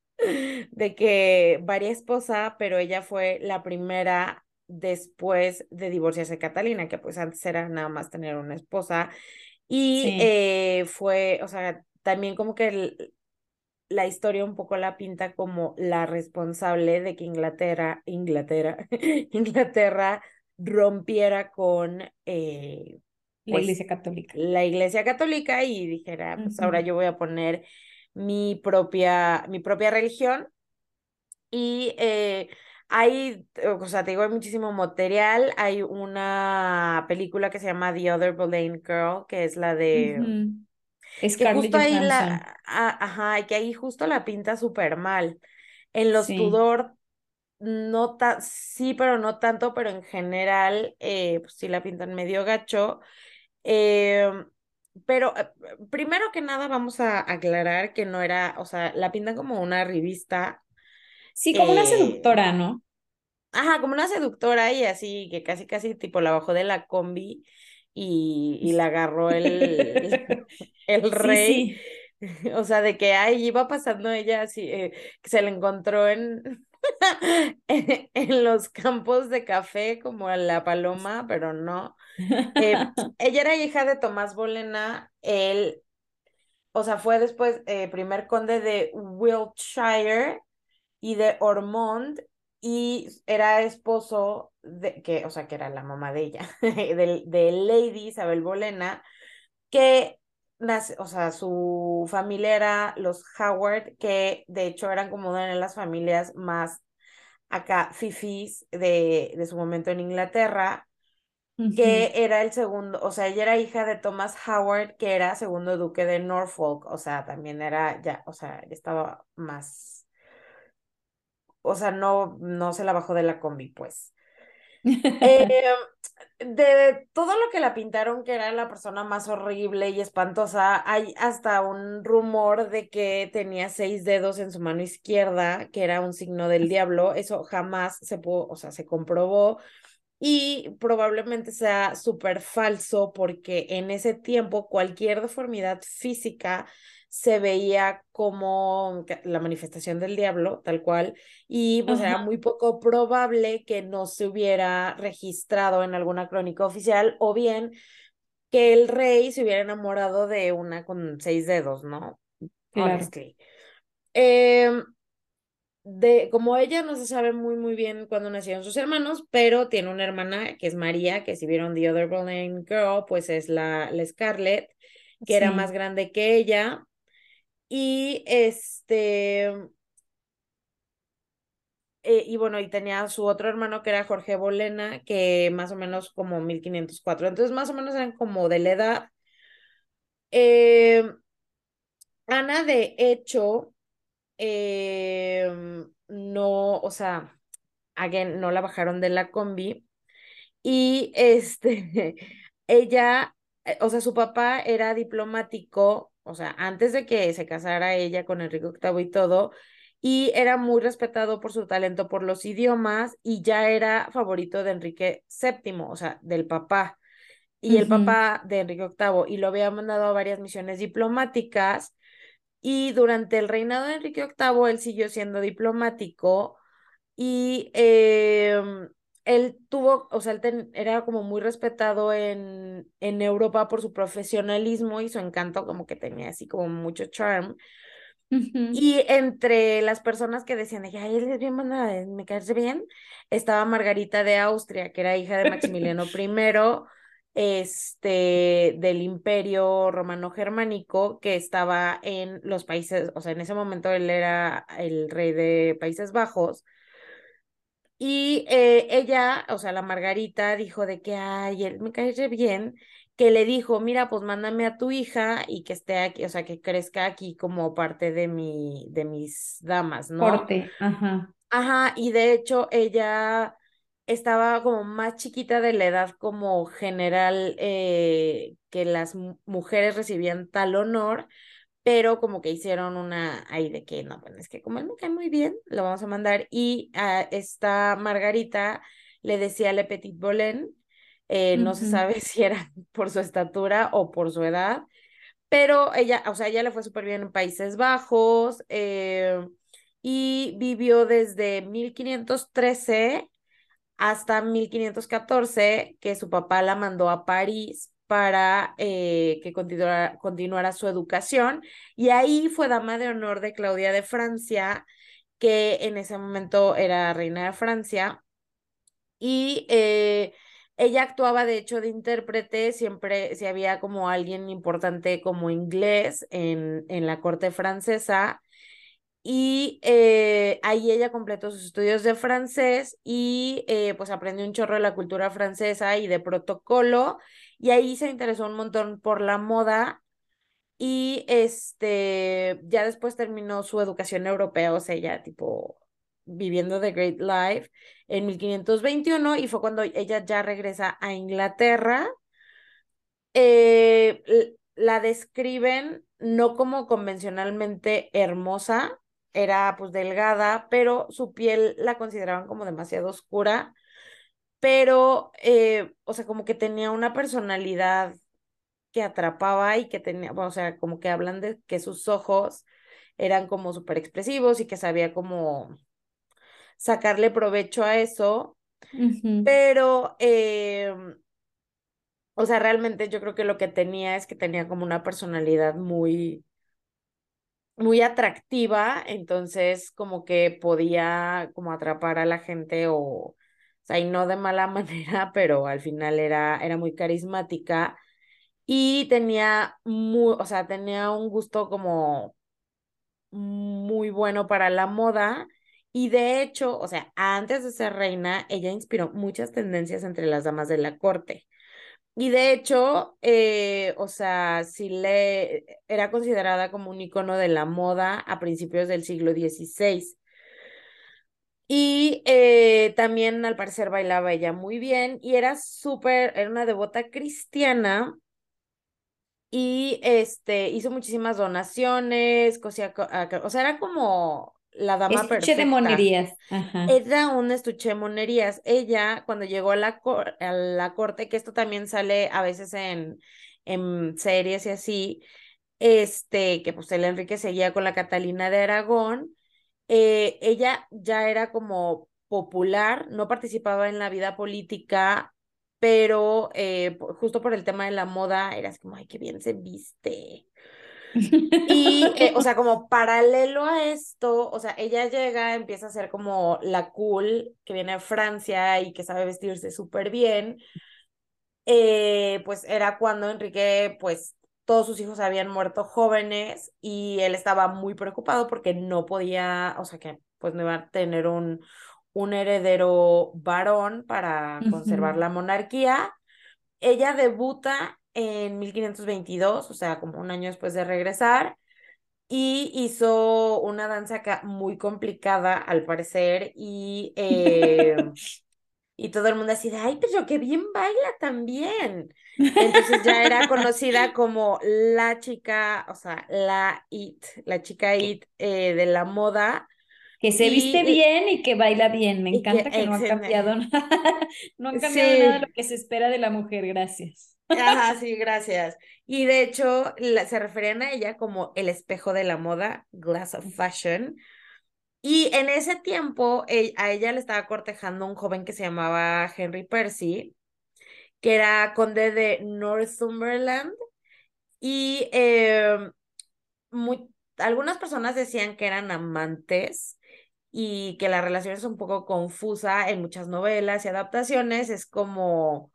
de que varia esposa, pero ella fue la primera después de divorciarse de Catalina, que pues antes era nada más tener una esposa. Y Sí, eh, fue, o sea, también como que el- la historia un poco la pinta como la responsable de que Inglaterra, Inglaterra, Inglaterra rompiera con, eh, la pues, Iglesia Católica. la Iglesia Católica y dijera, pues ahora Ujú. yo voy a poner mi propia, mi propia religión. Y eh, hay, o sea, te digo, hay muchísimo material. Hay una película que se llama The Other Boleyn Girl, que es la de Ujú. que Scarlett justo ahí la, a- ajá, que ahí justo la pinta súper mal. En los Sí. Tudor, no ta- sí, pero no tanto, pero en general, eh, pues sí la pintan medio gacho. Em, pero eh, primero que nada vamos a aclarar que no era, o sea, la pintan como una revista, Sí, como una eh, seductora, ¿no? ajá, como una seductora y así, que casi, casi tipo la bajó de la combi y, y la agarró el, el rey. sí. O sea, de que ahí iba pasando ella así, eh, que se la encontró en, en, en los campos de café como a la paloma, pero no. Eh, ella era hija de Tomás Bolena, él, o sea, fue después eh, primer conde de Wiltshire y de Ormond y era esposo de, que, o sea, que era la mamá de ella, de, de Lady Isabel Bolena, que nace, o sea, su familia era los Howard, que de hecho eran como una de las familias más acá fifis de, de su momento en Inglaterra, que era el segundo, o sea, ella era hija de Thomas Howard, que era segundo duque de Norfolk, o sea, también era ya, o sea, estaba más, o sea, no, no se la bajó de la combi, pues. Eh, de todo lo que la pintaron, que era la persona más horrible y espantosa, hay hasta un rumor de que tenía seis dedos en su mano izquierda, que era un signo del diablo. Eso jamás se pudo, o sea, se comprobó y probablemente sea súper falso porque en ese tiempo cualquier deformidad física se veía como la manifestación del diablo, tal cual, y pues era muy poco probable que no se hubiera registrado en alguna crónica oficial o bien que el rey se hubiera enamorado de una con seis dedos, ¿no? Claro. Eh, de, como ella no se sabe muy muy bien cuándo nacieron sus hermanos, pero tiene una hermana que es María, que si vieron The Other Berlin Girl, pues es la, la Scarlett, que era más grande que ella. Y este. Eh, y bueno, y tenía su otro hermano que era Jorge Bolena, que más o menos como 1504. Entonces, más o menos eran como de la edad. Eh, Ana, de hecho, eh, no, o sea, again, no la bajaron de la combi. Y este, ella, o sea, su papá era diplomático o sea, antes de que se casara ella con Enrique VIII y todo, y era muy respetado por su talento por los idiomas y ya era favorito de Enrique VII, o sea, del papá y el papá de Enrique VIII, y lo había mandado a varias misiones diplomáticas. Y durante el reinado de Enrique VIII, él siguió siendo diplomático y eh, él tuvo, o sea, él era como muy respetado en, en Europa por su profesionalismo y su encanto, como que tenía así como mucho charm. Y entre las personas que decían, ay, él es bien, me cae bien, estaba Margarita de Austria, que era hija de Maximiliano I, este, del imperio romano-germánico, que estaba en los países, o sea, en ese momento él era el rey de Países Bajos, y eh, ella, o sea, la Margarita dijo de que, ay, él me cae bien, que le dijo, mira, pues mándame a tu hija y que esté aquí, o sea, que crezca aquí como parte de mi, de mis damas, ¿no? Porte, ajá. Ajá, y de hecho ella estaba como más chiquita de la edad como general eh, que las mujeres recibían tal honor, pero como que hicieron una ahí de que no, bueno, es que como él me cae muy bien, lo vamos a mandar. Y a esta Margarita le decía Le Petit Bolén, eh, no se sabe si era por su estatura o por su edad, pero ella, o sea, ella le fue súper bien en Países Bajos eh, y vivió desde 1513 hasta 1514, que su papá la mandó a París para eh, que continuara, continuara, su educación. Y ahí fue dama de honor de Claudia de Francia, que en ese momento era reina de Francia. Y eh, ella actuaba de hecho de intérprete, siempre si había como alguien importante como inglés en, en la corte francesa. Y eh, ahí ella completó sus estudios de francés y pues aprendió un chorro de la cultura francesa y de protocolo y ahí se interesó un montón por la moda y este, ya después terminó su educación europea, o sea, ya tipo viviendo The Great Life en 1521 y fue cuando ella ya regresa a Inglaterra. Eh, la describen no como convencionalmente hermosa, era pues delgada, pero su piel la consideraban como demasiado oscura pero, eh, o sea, como que tenía una personalidad que atrapaba y que tenía, o sea, como que hablan de que sus ojos eran como súper expresivos y que sabía como sacarle provecho a eso, pero, eh, o sea, realmente yo creo que lo que tenía es que tenía como una personalidad muy, muy atractiva, entonces como que podía como atrapar a la gente o y no de mala manera, pero al final era, era muy carismática y tenía muy, o sea, tenía un gusto como muy bueno para la moda Y de hecho, o sea, antes de ser reina, ella inspiró muchas tendencias entre las damas de la corte. Y de hecho, eh, o sea, sí le era considerada como un icono de la moda a principios del siglo XVI. Y eh, también al parecer bailaba ella muy bien y era súper, era una devota cristiana y este hizo muchísimas donaciones, cosía, o sea, era como la dama Estuche perfecta. de monerías. Ajá. Era un estuche de monerías. Ella, cuando llegó a la, cor- a la corte, que esto también sale a veces en, en series y así, este, que pues el Enrique seguía con la Catalina de Aragón, eh, ella ya era como popular, no participaba en la vida política, pero eh, justo por el tema de la moda, era así como, ay, qué bien se viste. Y, eh, o sea, como paralelo a esto, o sea, ella llega, empieza a ser como la cool que viene de Francia y que sabe vestirse súper bien. Pues era cuando Enrique, pues todos sus hijos habían muerto jóvenes y él estaba muy preocupado porque no podía, o sea, que pues no iba a tener un, un heredero varón para conservar la monarquía. Ella debuta en 1522, o sea, como un año después de regresar, y hizo una danza acá muy complicada, al parecer, y, eh, y todo el mundo así de, ay, pero qué bien baila también. Entonces ya era conocida como la chica, o sea, la it, la chica it eh, de la moda. Que se viste bien y que baila bien. Me que, encanta que no ha excelente. cambiado nada. No han cambiado nada lo que se espera de la mujer, gracias. Ajá, sí, gracias. Y de hecho, la- se referían a ella como el espejo de la moda, Glass of Fashion. Y en ese tiempo, e- a ella le estaba cortejando un joven que se llamaba Henry Percy, que era conde de Northumberland. Y eh, muy- algunas personas decían que eran amantes y que la relación es un poco confusa en muchas novelas y adaptaciones. Es como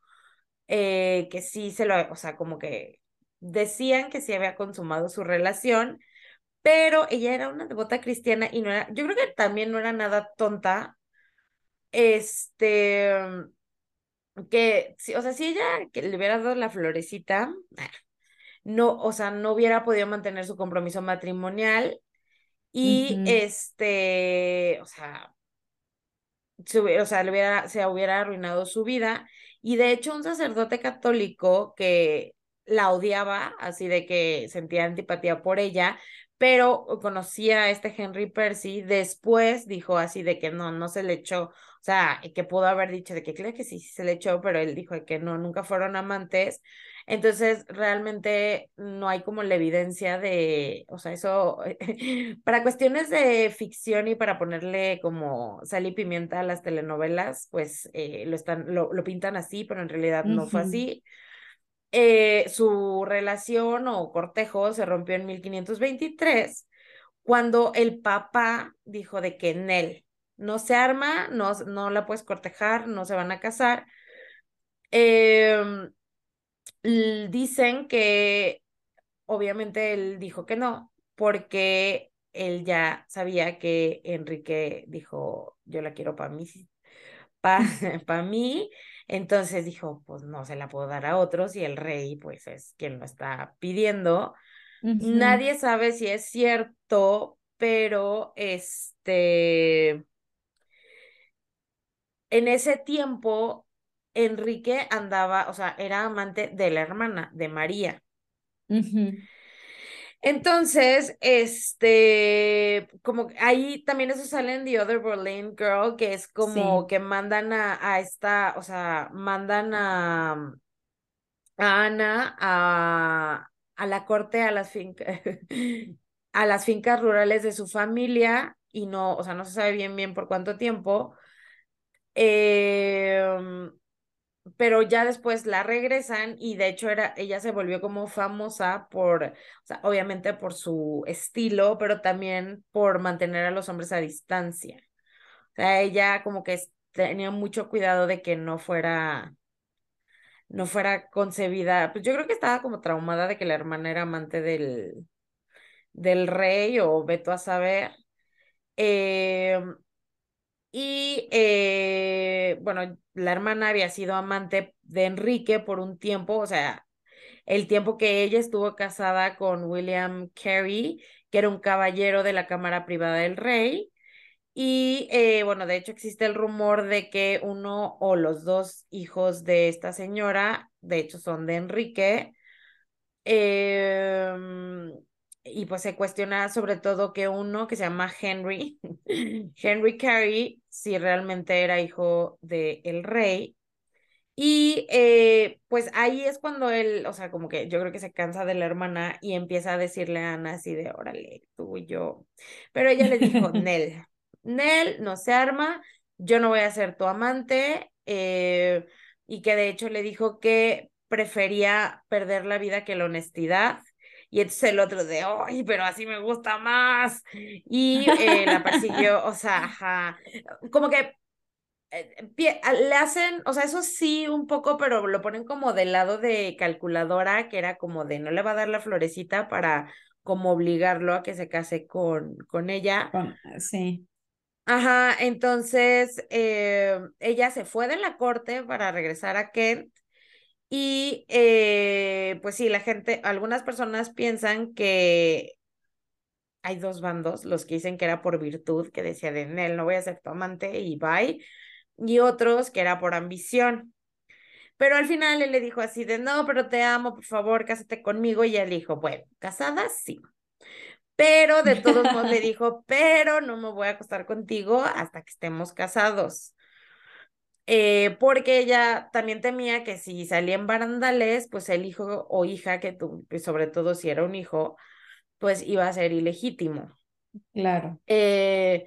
eh, que sí se lo, o sea, como que decían que sí había consumado su relación, pero ella era una devota cristiana y no era, yo creo que también no era nada tonta, este, que, o sea, si ella que le hubiera dado la florecita, no, o sea, no hubiera podido mantener su compromiso matrimonial y este, o sea, se hubiera, o sea, le hubiera, se hubiera arruinado su vida. Y de hecho, un sacerdote católico que la odiaba, así de que sentía antipatía por ella, pero conocía a este Henry Percy, después dijo así de que no, no se le echó, o sea, que pudo haber dicho de que creo que sí, sí se le echó, pero él dijo que no, nunca fueron amantes. Entonces, realmente no hay como la evidencia de, o sea, eso, para cuestiones de ficción y para ponerle como sal y pimienta a las telenovelas, pues eh, lo, están, lo, lo pintan así, pero en realidad no fue así. Eh, su relación o cortejo se rompió en 1523, cuando el papá dijo de que en él no se arma, no, no la puedes cortejar, no se van a casar. Em, dicen que obviamente él dijo que no, porque él ya sabía que Enrique dijo, yo la quiero para mí, para mí. Entonces dijo, pues no se la puedo dar a otros y el rey pues es quien lo está pidiendo. Nadie sabe si es cierto, pero este, en ese tiempo Enrique andaba, o sea, era amante de la hermana, de María. Entonces, este, como ahí también eso sale en The Other Berlin Girl, que es como Sí. que mandan a, a esta, o sea, mandan a, a Ana a, a la corte, a las fincas, a las fincas rurales de su familia, y no, o sea, no se sabe bien bien por cuánto tiempo. Em, pero ya después la regresan y de hecho era, ella se volvió como famosa por, o sea, obviamente por su estilo, pero también por mantener a los hombres a distancia. O sea, ella como que tenía mucho cuidado de que no fuera, no fuera concebida. Pues yo creo que estaba como traumada de que la hermana era amante del, del rey o veto a saber. Em, y eh, bueno, la hermana había sido amante de Enrique por un tiempo, o sea, el tiempo que ella estuvo casada con William Carey, que era un caballero de la Cámara Privada del Rey. Y eh, bueno, de hecho existe el rumor de que uno o los dos hijos de esta señora, de hecho son de Enrique, em, y pues se cuestiona sobre todo que uno que se llama Henry, Henry Carey, si realmente era hijo del el rey. Y eh, pues ahí es cuando él, o sea, como que yo creo que se cansa de la hermana y empieza a decirle a Ana así de, órale, tú y yo. Pero ella le dijo, Nel, Nel, no se arma, yo no voy a ser tu amante. Eh, y que de hecho le dijo que prefería perder la vida que la honestidad. Y entonces el otro de, ay, pero así me gusta más. Y eh, la persiguió, o sea, ajá. como que eh, le hacen, o sea, eso sí un poco, pero lo ponen como del lado de calculadora, que era como de no le va a dar la florecita para como obligarlo a que se case con, con ella. Sí. Ajá, entonces eh, ella se fue de la corte para regresar a Kent y eh, pues sí, la gente, algunas personas piensan que hay dos bandos, los que dicen que era por virtud, que decía de él no voy a ser tu amante y bye, y otros que era por ambición. Pero al final él le dijo así de, no, pero te amo, por favor, cásate conmigo. Y él dijo, bueno, casada, sí. Pero de todos modos le dijo, pero no me voy a acostar contigo hasta que estemos casados. Eh, porque ella también temía que si salía en barandales, pues el hijo o hija que tú, sobre todo si era un hijo, pues iba a ser ilegítimo. Claro. Eh,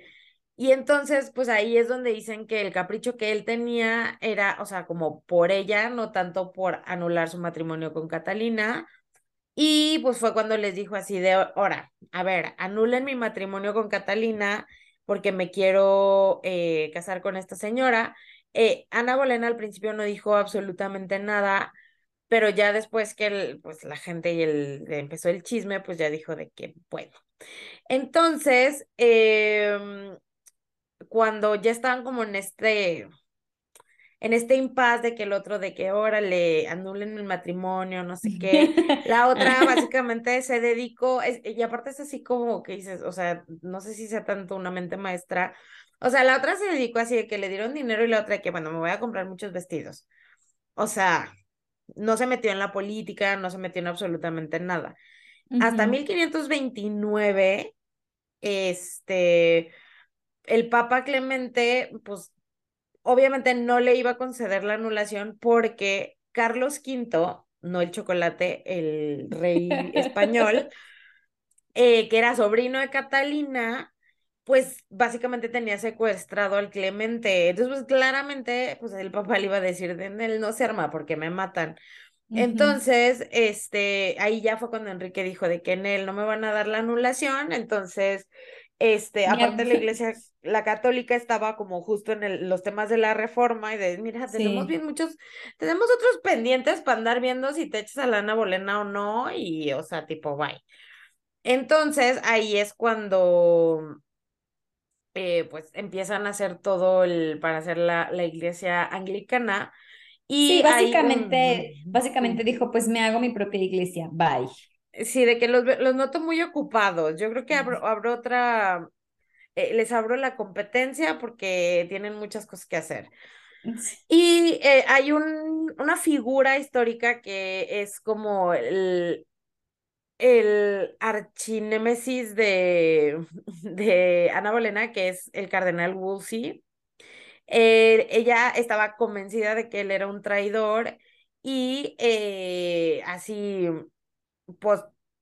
y entonces, pues ahí es donde dicen que el capricho que él tenía era, o sea, como por ella, no tanto por anular su matrimonio con Catalina. Y pues fue cuando les dijo así de, ahora, a ver, anulen mi matrimonio con Catalina porque me quiero eh, casar con esta señora. Eh, Ana Bolena al principio no dijo absolutamente nada, pero ya después que pues la gente y el, empezó el chisme, pues ya dijo de que, bueno. Entonces, eh, cuando ya estaban como en este, en este impas de que el otro, de que ahora le anulen el matrimonio, no sé qué, la otra básicamente se dedicó, y aparte es así como que dices, o sea, no sé si sea tanto una mente maestra, o sea, la otra se dedicó así de que le dieron dinero y la otra de que, bueno, me voy a comprar muchos vestidos. O sea, no se metió en la política, no se metió en absolutamente nada. Hasta 1529, este, el Papa Clemente, pues obviamente no le iba a conceder la anulación porque Carlos V, no el chocolate, el rey español, eh, que era sobrino de Catalina, pues básicamente tenía secuestrado al Clemente. Entonces, pues claramente, pues el papá le iba a decir, de él no se arma porque me matan. Entonces, este, ahí ya fue cuando Enrique dijo de que en él no me van a dar la anulación, entonces este, aparte la iglesia, la católica estaba como justo en el, los temas de la reforma y de, mira, tenemos bien muchos, tenemos otros pendientes para andar viendo si te echas a la Ana Bolena o no, y, o sea, tipo, bye. Entonces, ahí es cuando, eh, pues, empiezan a hacer todo el, para hacer la, la iglesia anglicana. Y sí, básicamente, básicamente dijo, pues me hago mi propia iglesia, bye. Sí, de que los, los noto muy ocupados. Yo creo que abro, abro otra, eh, les abro la competencia porque tienen muchas cosas que hacer. Y eh, hay un, una figura histórica que es como el, el archinémesis de, de Ana Bolena, que es el cardenal Wolsey. Eh, ella estaba convencida de que él era un traidor y así pues,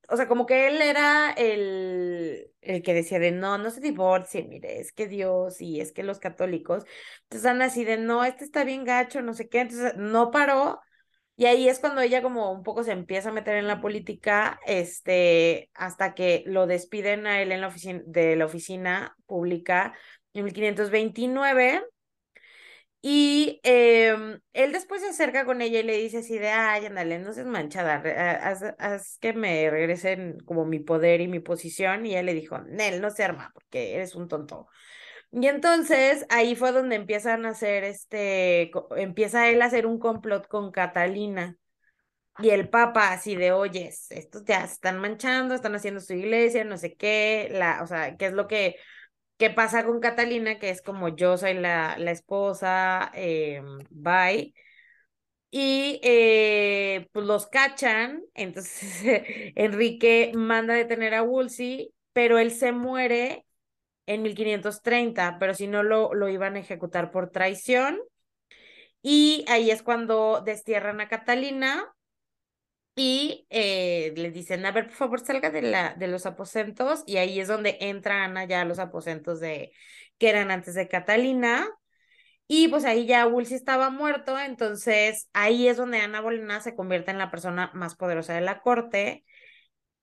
o sea, como que él era el, el que decía de no, no se divorcie, mire, es que Dios y es que los católicos, entonces han así de no, este está bien gacho, no sé qué, entonces no paró. Y ahí es cuando ella como un poco se empieza a meter en la política, este, hasta que lo despiden a él en la oficina, de la oficina pública en 1529 y em, él después se acerca con ella y le dice así de, ay, ándale, no seas manchada, haz, haz, que me regresen como mi poder y mi posición. Y él le dijo, Nel, no se arma, porque eres un tonto. Y entonces ahí fue donde empiezan a hacer este, empieza él a hacer un complot con Catalina. Y el Papa así de, oye, estos ya se están manchando, están haciendo su iglesia, no sé qué, la, o sea, qué es lo que, qué pasa con Catalina, que es como yo soy la, la esposa, eh, bye. Y eh, pues los cachan, entonces Enrique manda a detener a Woolsey, pero él se muere en 1530, pero si no lo, lo iban a ejecutar por traición. Y ahí es cuando destierran a Catalina y eh, le dicen, a ver, por favor, salga de, la, de los aposentos. Y ahí es donde entra Ana ya a los aposentos de, que eran antes de Catalina. Y pues ahí ya Woolsey estaba muerto, entonces ahí es donde Ana Bolena se convierte en la persona más poderosa de la corte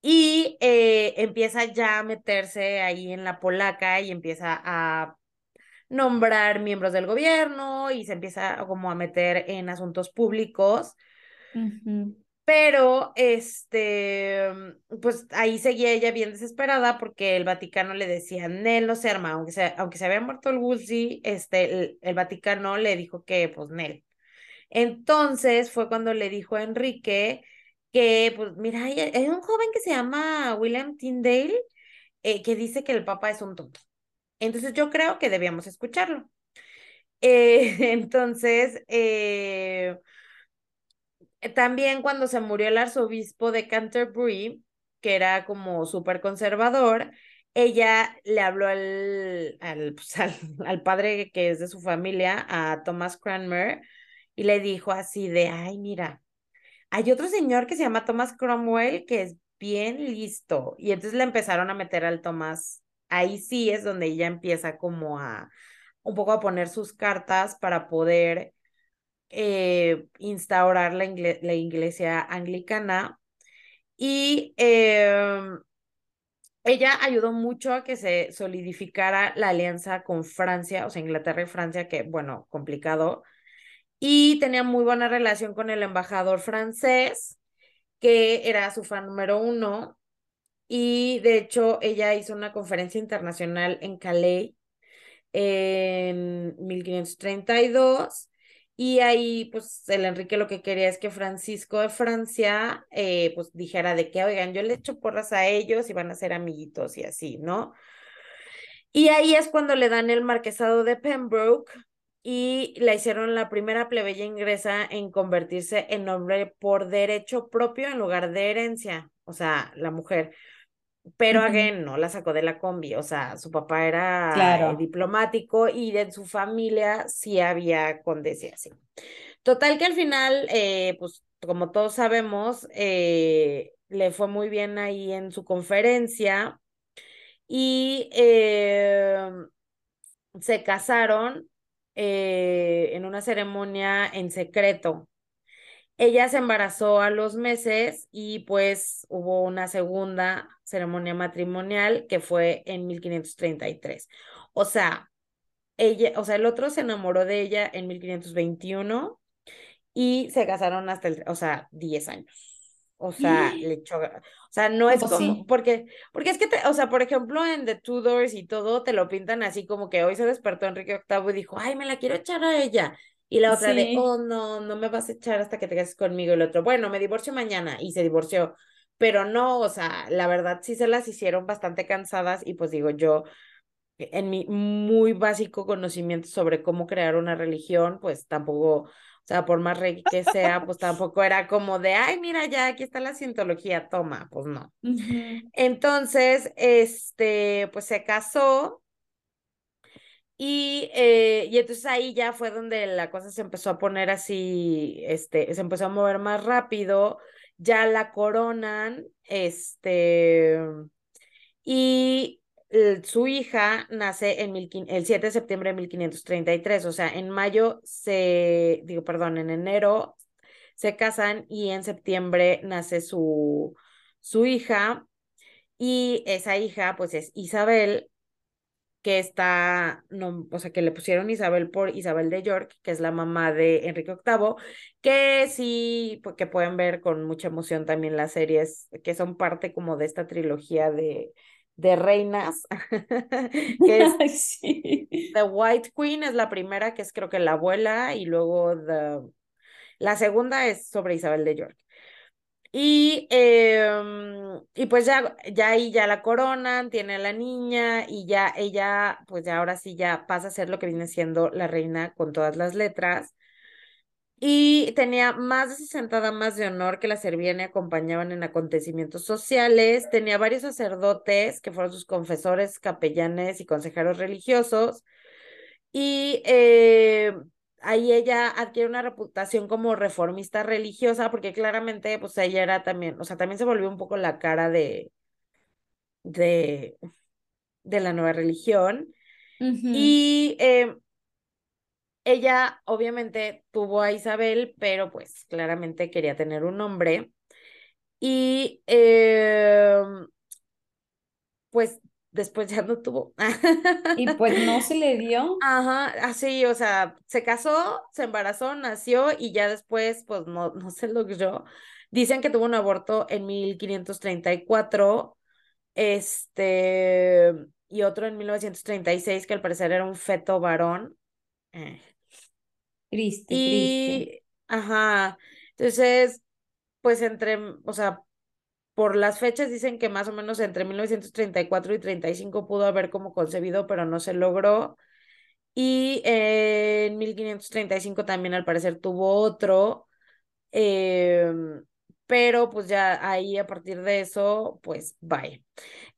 y eh, empieza ya a meterse ahí en la polaca y empieza a nombrar miembros del gobierno y se empieza como a meter en asuntos públicos. Pero, este, pues ahí seguía ella bien desesperada porque el Vaticano le decía, Nel no se arma, aunque se, aunque se había muerto el Woolsey, este, el, Vaticano le dijo que, pues, Nel. Entonces fue cuando le dijo a Enrique que, pues, mira, hay, hay un joven que se llama William Tyndale eh, que dice que el Papa es un tonto. Entonces yo creo que debíamos escucharlo. Eh, entonces, eh, también cuando se murió el arzobispo de Canterbury, que era como súper conservador, ella le habló al, pues, al, al, padre que es de su familia, a Thomas Cranmer, y le dijo así de, ay, mira, hay otro señor que se llama Thomas Cromwell que es bien listo. Y entonces le empezaron a meter al Thomas. Ahí sí es donde ella empieza como a un poco a poner sus cartas para poder eh, instaurar la, la, iglesia anglicana y em, ella ayudó mucho a que se solidificara la alianza con Francia, o sea, Inglaterra y Francia, que bueno, complicado, y tenía muy buena relación con el embajador francés, que era su fan número uno, y de hecho ella hizo una conferencia internacional en Calais en 1532 y ahí, pues, el Enrique lo que quería es que Francisco de Francia, eh, pues, dijera de que, oigan, yo le echo porras a ellos y van a ser amiguitos y así, ¿no? Y ahí es cuando le dan el marquesado de Pembroke y la hicieron la primera plebeya inglesa en convertirse en nombre por derecho propio en lugar de herencia, o sea, la mujer. Pero again, no la sacó de la combi, o sea, su papá era eh, diplomático y en su familia sí había condes así. Total que al final, eh, pues como todos sabemos, eh, le fue muy bien ahí en su conferencia y se casaron en una ceremonia en secreto. Ella se embarazó a los meses y pues hubo una segunda ceremonia matrimonial que fue en 1533. O sea, ella, o sea, el otro se enamoró de ella en 1521 y se casaron hasta el, o sea, 10 años. O sea, le echó, o sea, no es como, porque, porque es que, te, o sea, por ejemplo, en The Tudors y todo, te lo pintan así como que hoy se despertó Enrique VIII y dijo, ay, me la quiero echar a ella. Y la otra de, oh, no, no me vas a echar hasta que te cases conmigo. Y el otro, bueno, me divorcio mañana. Y se divorció pero no, o sea, la verdad sí se las hicieron bastante cansadas y pues digo yo, en mi muy básico conocimiento sobre cómo crear una religión, pues tampoco, o sea, por más rey que sea, pues tampoco era como de, ay, mira, ya aquí está la cientología, toma, pues no. Entonces, este, pues se casó y, eh, y entonces ahí ya fue donde la cosa se empezó a poner así, este, se empezó a mover más rápido ya la coronan, este, y su hija nace en el 7 de septiembre de 1533, o sea, en mayo se, digo, perdón, en enero se casan y en septiembre nace su, su hija. Y esa hija pues es Isabel que está, no, o sea, que le pusieron Isabel por Isabel de York, que es la mamá de Enrique VIII, que sí, pues, que pueden ver con mucha emoción también las series que son parte como de esta trilogía de, de reinas, que es sí. The White Queen, es la primera, que es creo que la abuela, y luego the... la segunda es sobre Isabel de York. Y, em, y pues ya, ya ahí ya la coronan, tiene a la niña y ya ella, pues ya ahora sí ya pasa a ser lo que viene siendo la reina con todas las letras. Y tenía más de 60 damas de honor que la servían y acompañaban en acontecimientos sociales. Tenía varios sacerdotes que fueron sus confesores, capellanes y consejeros religiosos. Y eh, ahí ella adquiere una reputación como reformista religiosa, porque claramente, pues ella era también, o sea, también se volvió un poco la cara de, de, de la nueva religión. Y eh, ella obviamente tuvo a Isabel, pero pues claramente quería tener un hombre. Y eh, pues después ya no tuvo. Y pues no se le dio. Ajá, así, o sea, se casó, se embarazó, nació y ya después, pues no, no se logró. Dicen que tuvo un aborto en 1534, este, y otro en 1936, que al parecer era un feto varón. Eh, Triste. Y, ajá, entonces, pues entre, o sea, por las fechas dicen que más o menos entre 1934 y 35 pudo haber como concebido, pero no se logró. Y en 1535 también al parecer tuvo otro, em, pero pues ya ahí a partir de eso, pues vaya.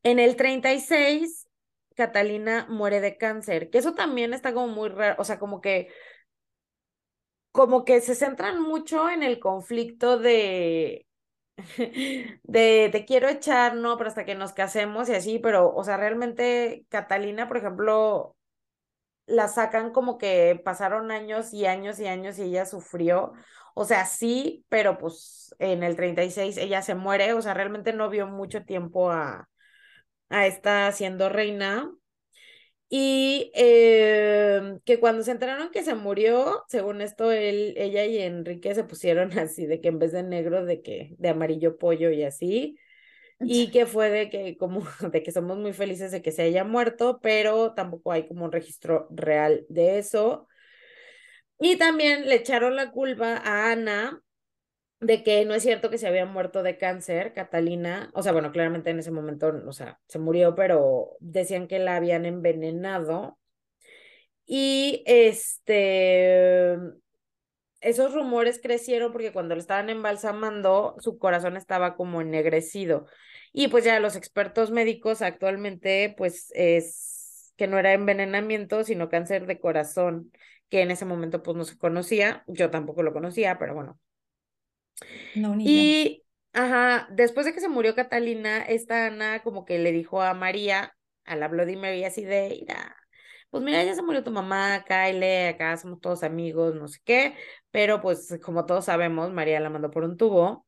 En el 36, Catalina muere de cáncer, que eso también está como muy raro, o sea, como que como que se centran mucho en el conflicto de, de te quiero echar, no, pero hasta que nos casemos y así, pero, o sea, realmente Catalina, por ejemplo, la sacan como que pasaron años y años y años y ella sufrió, o sea, sí, pero pues en el 36 ella se muere, o sea, realmente no vio mucho tiempo a, a esta siendo reina. Y eh, que cuando se enteraron que se murió, según esto, él, ella y Enrique se pusieron así, de que en vez de negro, de que de amarillo pollo y así. Y que fue de que como de que somos muy felices de que se haya muerto, pero tampoco hay como un registro real de eso. Y también le echaron la culpa a Ana de que no es cierto que se había muerto de cáncer, Catalina, o sea, bueno, claramente en ese momento, o sea, se murió, pero decían que la habían envenenado. Y este, esos rumores crecieron porque cuando lo estaban embalsamando, su corazón estaba como ennegrecido. Y pues ya los expertos médicos actualmente, pues es que no era envenenamiento, sino cáncer de corazón, que en ese momento pues no se conocía, yo tampoco lo conocía, pero bueno, Y, ajá, después de que se murió Catalina, esta Ana como que le dijo a María, a la Bloody Mary, así de, pues mira, ya se murió tu mamá, Kyle, acá somos todos amigos, no sé qué, pero pues como todos sabemos, María la mandó por un tubo.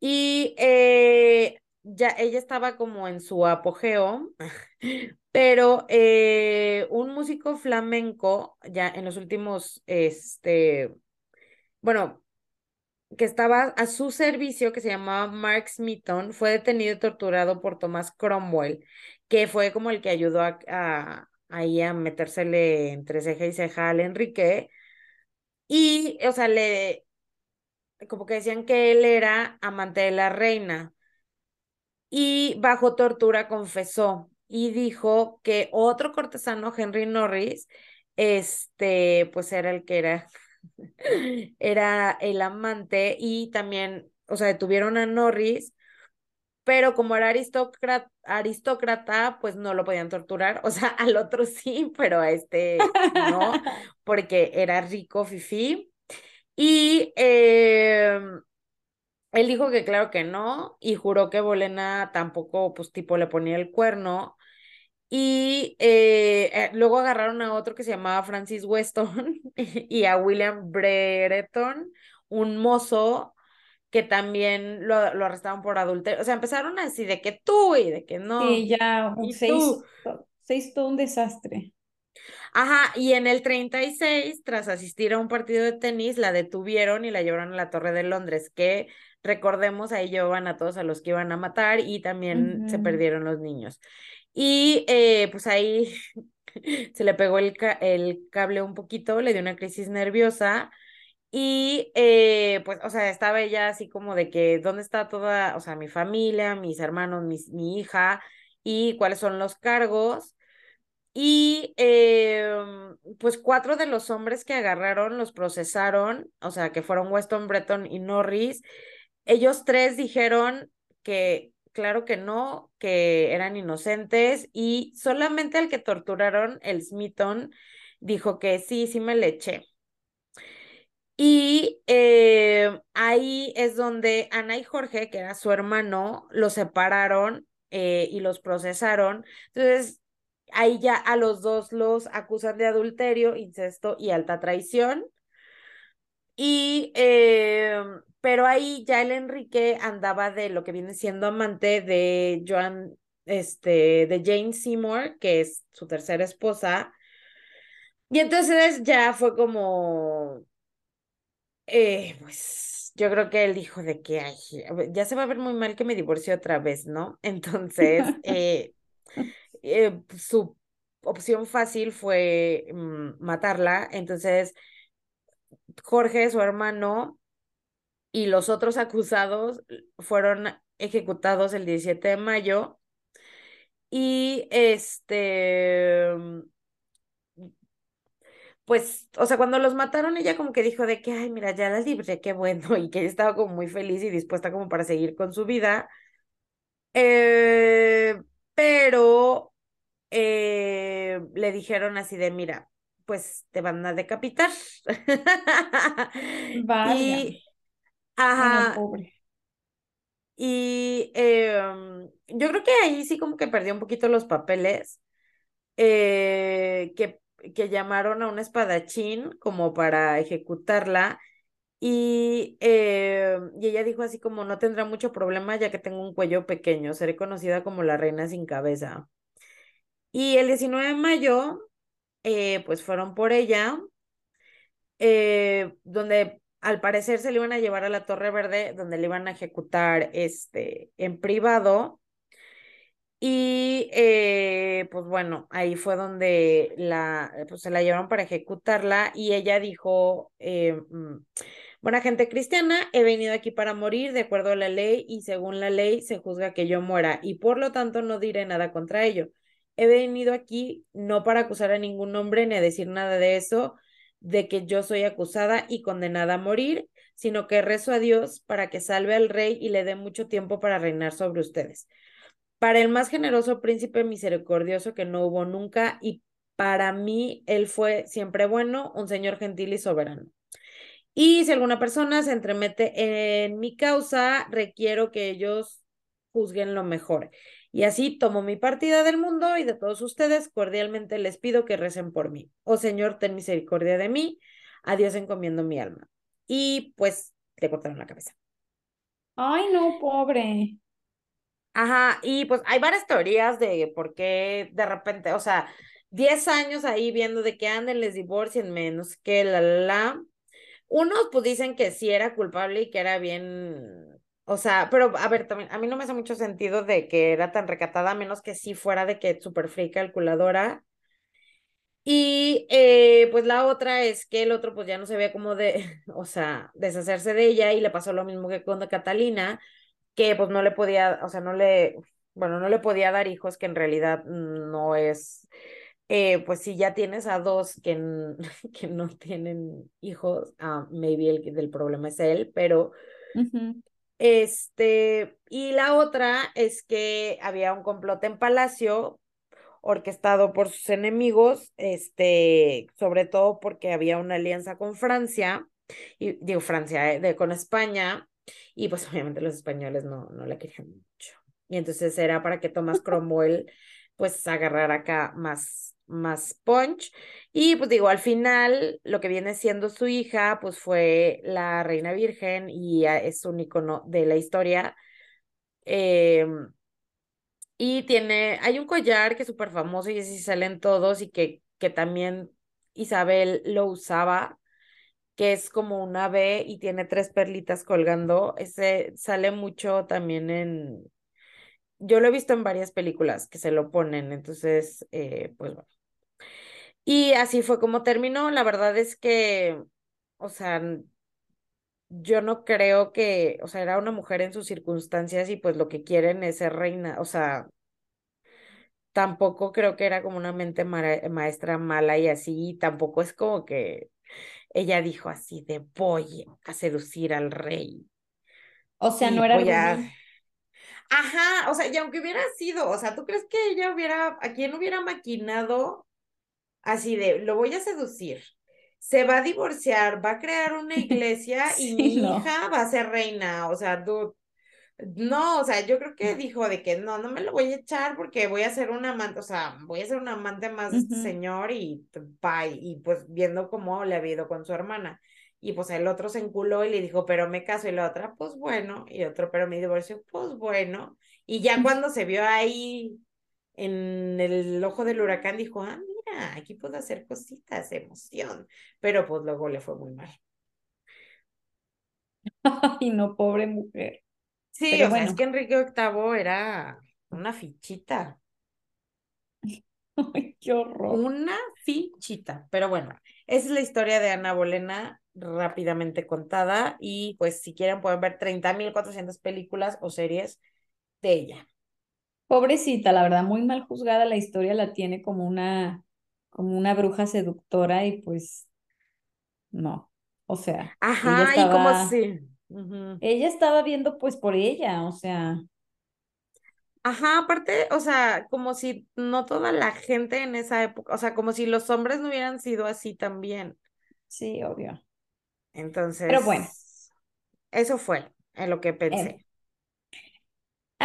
Y eh, ya ella estaba como en su apogeo, pero eh, un músico flamenco, ya en los últimos, este, bueno, que estaba a su servicio, que se llamaba Mark Smithon, fue detenido y torturado por Thomas Cromwell, que fue como el que ayudó a, a, ahí a metérsele entre ceja y ceja al Enrique. Y, o sea, le, como que decían que él era amante de la reina. Y bajo tortura confesó y dijo que otro cortesano, Henry Norris, este, pues era el que era era el amante y también, o sea, detuvieron a Norris, pero como era aristócrata, aristócrata, pues no lo podían torturar, o sea, al otro sí, pero a este no, porque era rico, fifí. Y eh, él dijo que claro que no, y juró que Bolena tampoco, pues tipo, le ponía el cuerno. Y eh, eh, luego agarraron a otro que se llamaba Francis Weston y a William Brereton, un mozo que también lo, lo arrestaron por adulterio. O sea, empezaron así de que tú y de que no. Sí, ya y se tú. hizo, se hizo todo un desastre. Ajá, y en el 36, tras asistir a un partido de tenis, la detuvieron y la llevaron a la Torre de Londres, que recordemos, ahí llevaban a todos a los que iban a matar y también se perdieron los niños. Y eh, pues ahí se le pegó el, el cable un poquito, le dio una crisis nerviosa y eh, pues, o sea, estaba ella así como de que, ¿dónde está toda, o sea, mi familia, mis hermanos, mis, mi hija y cuáles son los cargos? Y em, pues cuatro de los hombres que agarraron los procesaron, o sea, que fueron Weston, Breton y Norris. Ellos tres dijeron que, claro que no, que eran inocentes y solamente al que torturaron, el Smithon, dijo que sí, sí me le eché. Y eh, ahí es donde Ana y Jorge, que era su hermano, los separaron eh, y los procesaron. Entonces, ahí ya a los dos los acusan de adulterio, incesto y alta traición. Y, eh, pero ahí ya el Enrique andaba de lo que viene siendo amante de Joan, este, de Jane Seymour, que es su tercera esposa. Y entonces ya fue como, eh, pues yo creo que él dijo de que ay, ya se va a ver muy mal que me divorcie otra vez, ¿no? Entonces, eh, eh, su opción fácil fue mm, matarla. Entonces, Jorge, su hermano, y los otros acusados fueron ejecutados el 17 de mayo. Y este, pues, o sea, cuando los mataron, ella como que dijo de que, ay, mira, ya la libré, qué bueno, y que ella estaba como muy feliz y dispuesta como para seguir con su vida. Eh, pero eh, le dijeron así de, mira, pues te van a decapitar. Y, Ajá, pobre. y em, yo creo que ahí sí como que perdió un poquito los papeles, eh, que, que llamaron a un espadachín como para ejecutarla. Y, eh, y ella dijo así como no tendrá mucho problema ya que tengo un cuello pequeño, seré conocida como la reina sin cabeza. Y el 19 de mayo, eh, pues fueron por ella, eh, donde al parecer se le iban a llevar a la Torre Verde, donde le iban a ejecutar este, en privado. Y eh, pues bueno, ahí fue donde la, pues se la llevaron para ejecutarla y ella dijo, eh, mm, buena gente cristiana, he venido aquí para morir de acuerdo a la ley y según la ley se juzga que yo muera y por lo tanto no diré nada contra ello. He venido aquí no para acusar a ningún hombre ni a decir nada de eso, de que yo soy acusada y condenada a morir, sino que rezo a Dios para que salve al rey y le dé mucho tiempo para reinar sobre ustedes para el más generoso príncipe misericordioso que no hubo nunca, y para mí él fue siempre bueno, un señor gentil y soberano. Y si alguna persona se entremete en mi causa, requiero que ellos juzguen lo mejor. Y así tomo mi partida del mundo y de todos ustedes, cordialmente les pido que recen por mí. Oh Señor, ten misericordia de mí, a Dios encomiendo mi alma. Y pues le cortaron la cabeza. Ay, no, pobre. Ajá, y pues hay varias teorías de por qué de repente, o sea, 10 años ahí viendo de que anden, les divorcienme, no sé qué, la, la, la. Unos pues dicen que sí era culpable y que era bien, o sea, pero a ver, también a mí no me hace mucho sentido de que era tan recatada, a menos que sí fuera de que súper free calculadora. Y eh, pues la otra es que el otro pues ya no se veía como de, o sea, deshacerse de ella y le pasó lo mismo que con Catalina que pues no le podía, o sea, no le, bueno, no le podía dar hijos, que en realidad no es, eh, pues si ya tienes a dos que, que no tienen hijos, uh, maybe el del problema es él, pero. Este, y la otra es que había un complot en Palacio orquestado por sus enemigos, este, sobre todo porque había una alianza con Francia, y digo Francia, eh, de, con España, y pues obviamente los españoles no, no la querían mucho. Y entonces era para que Thomas Cromwell pues agarrara acá más, más punch. Y pues digo, al final lo que viene siendo su hija pues fue la reina virgen y es un icono de la historia. Eh, y tiene, hay un collar que es súper famoso y así salen todos y que que también Isabel lo usaba, que es como una B y tiene tres perlitas colgando. Ese sale mucho también en... Yo lo he visto en varias películas que se lo ponen, entonces, eh, pues bueno. Y así fue como terminó. La verdad es que, o sea, yo no creo que, o sea, era una mujer en sus circunstancias y pues lo que quieren es ser reina, o sea, tampoco creo que era como una mente maestra mala y así, tampoco es como que ella dijo así de voy a seducir al rey. O sea, no era a... Ajá, o sea, y aunque hubiera sido, o sea, ¿tú crees que ella hubiera, a quién hubiera maquinado así de, lo voy a seducir? Se va a divorciar, va a crear una iglesia y mi hija va a ser reina, o sea, tú, no, o sea, yo creo que dijo de que no, no me lo voy a echar porque voy a ser un amante, o sea, voy a ser un amante más de este señor y bye, y pues viendo cómo le ha ido con su hermana. Y pues el otro se enculó y le dijo, pero me caso, y la otra, pues bueno, y otro, pero me divorcio, pues bueno. Y ya cuando se vio ahí en el ojo del huracán, dijo, ah, mira, aquí puedo hacer cositas, emoción. Pero pues luego le fue muy mal. Ay, no, pobre mujer. Sí, o sea, es que Enrique VIII era una fichita. Ay, qué horror. Una fichita. Pero bueno, esa es la historia de Ana Bolena rápidamente contada y pues si quieren pueden ver 30.400 películas o series de ella. Pobrecita, la verdad, muy mal juzgada la historia la tiene como una como una bruja seductora y pues no, o sea, Ajá, y como si ella estaba viendo pues por ella, o sea. Ajá, aparte, o sea, como si no toda la gente en esa época, o sea, como si los hombres no hubieran sido así también. Sí, obvio. Entonces. Pero bueno. Eso fue en lo que pensé.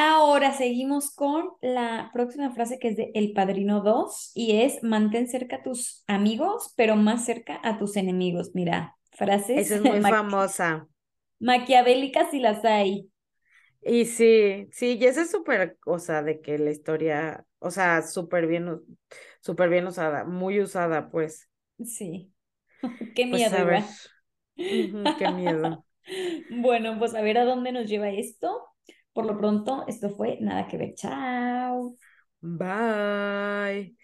Ahora seguimos con la próxima frase que es de El Padrino 2 y es mantén cerca a tus amigos, pero más cerca a tus enemigos. Mira, frases. Esa es muy famosa maquiavélicas y las hay. Y sí, sí, y esa es súper cosa de que la historia, o sea, súper bien, súper bien usada, muy usada, pues. Sí. Qué pues, miedo, pues, qué miedo. bueno, pues a ver a dónde nos lleva esto. Por lo pronto, esto fue Nada que ver. Chao. Bye.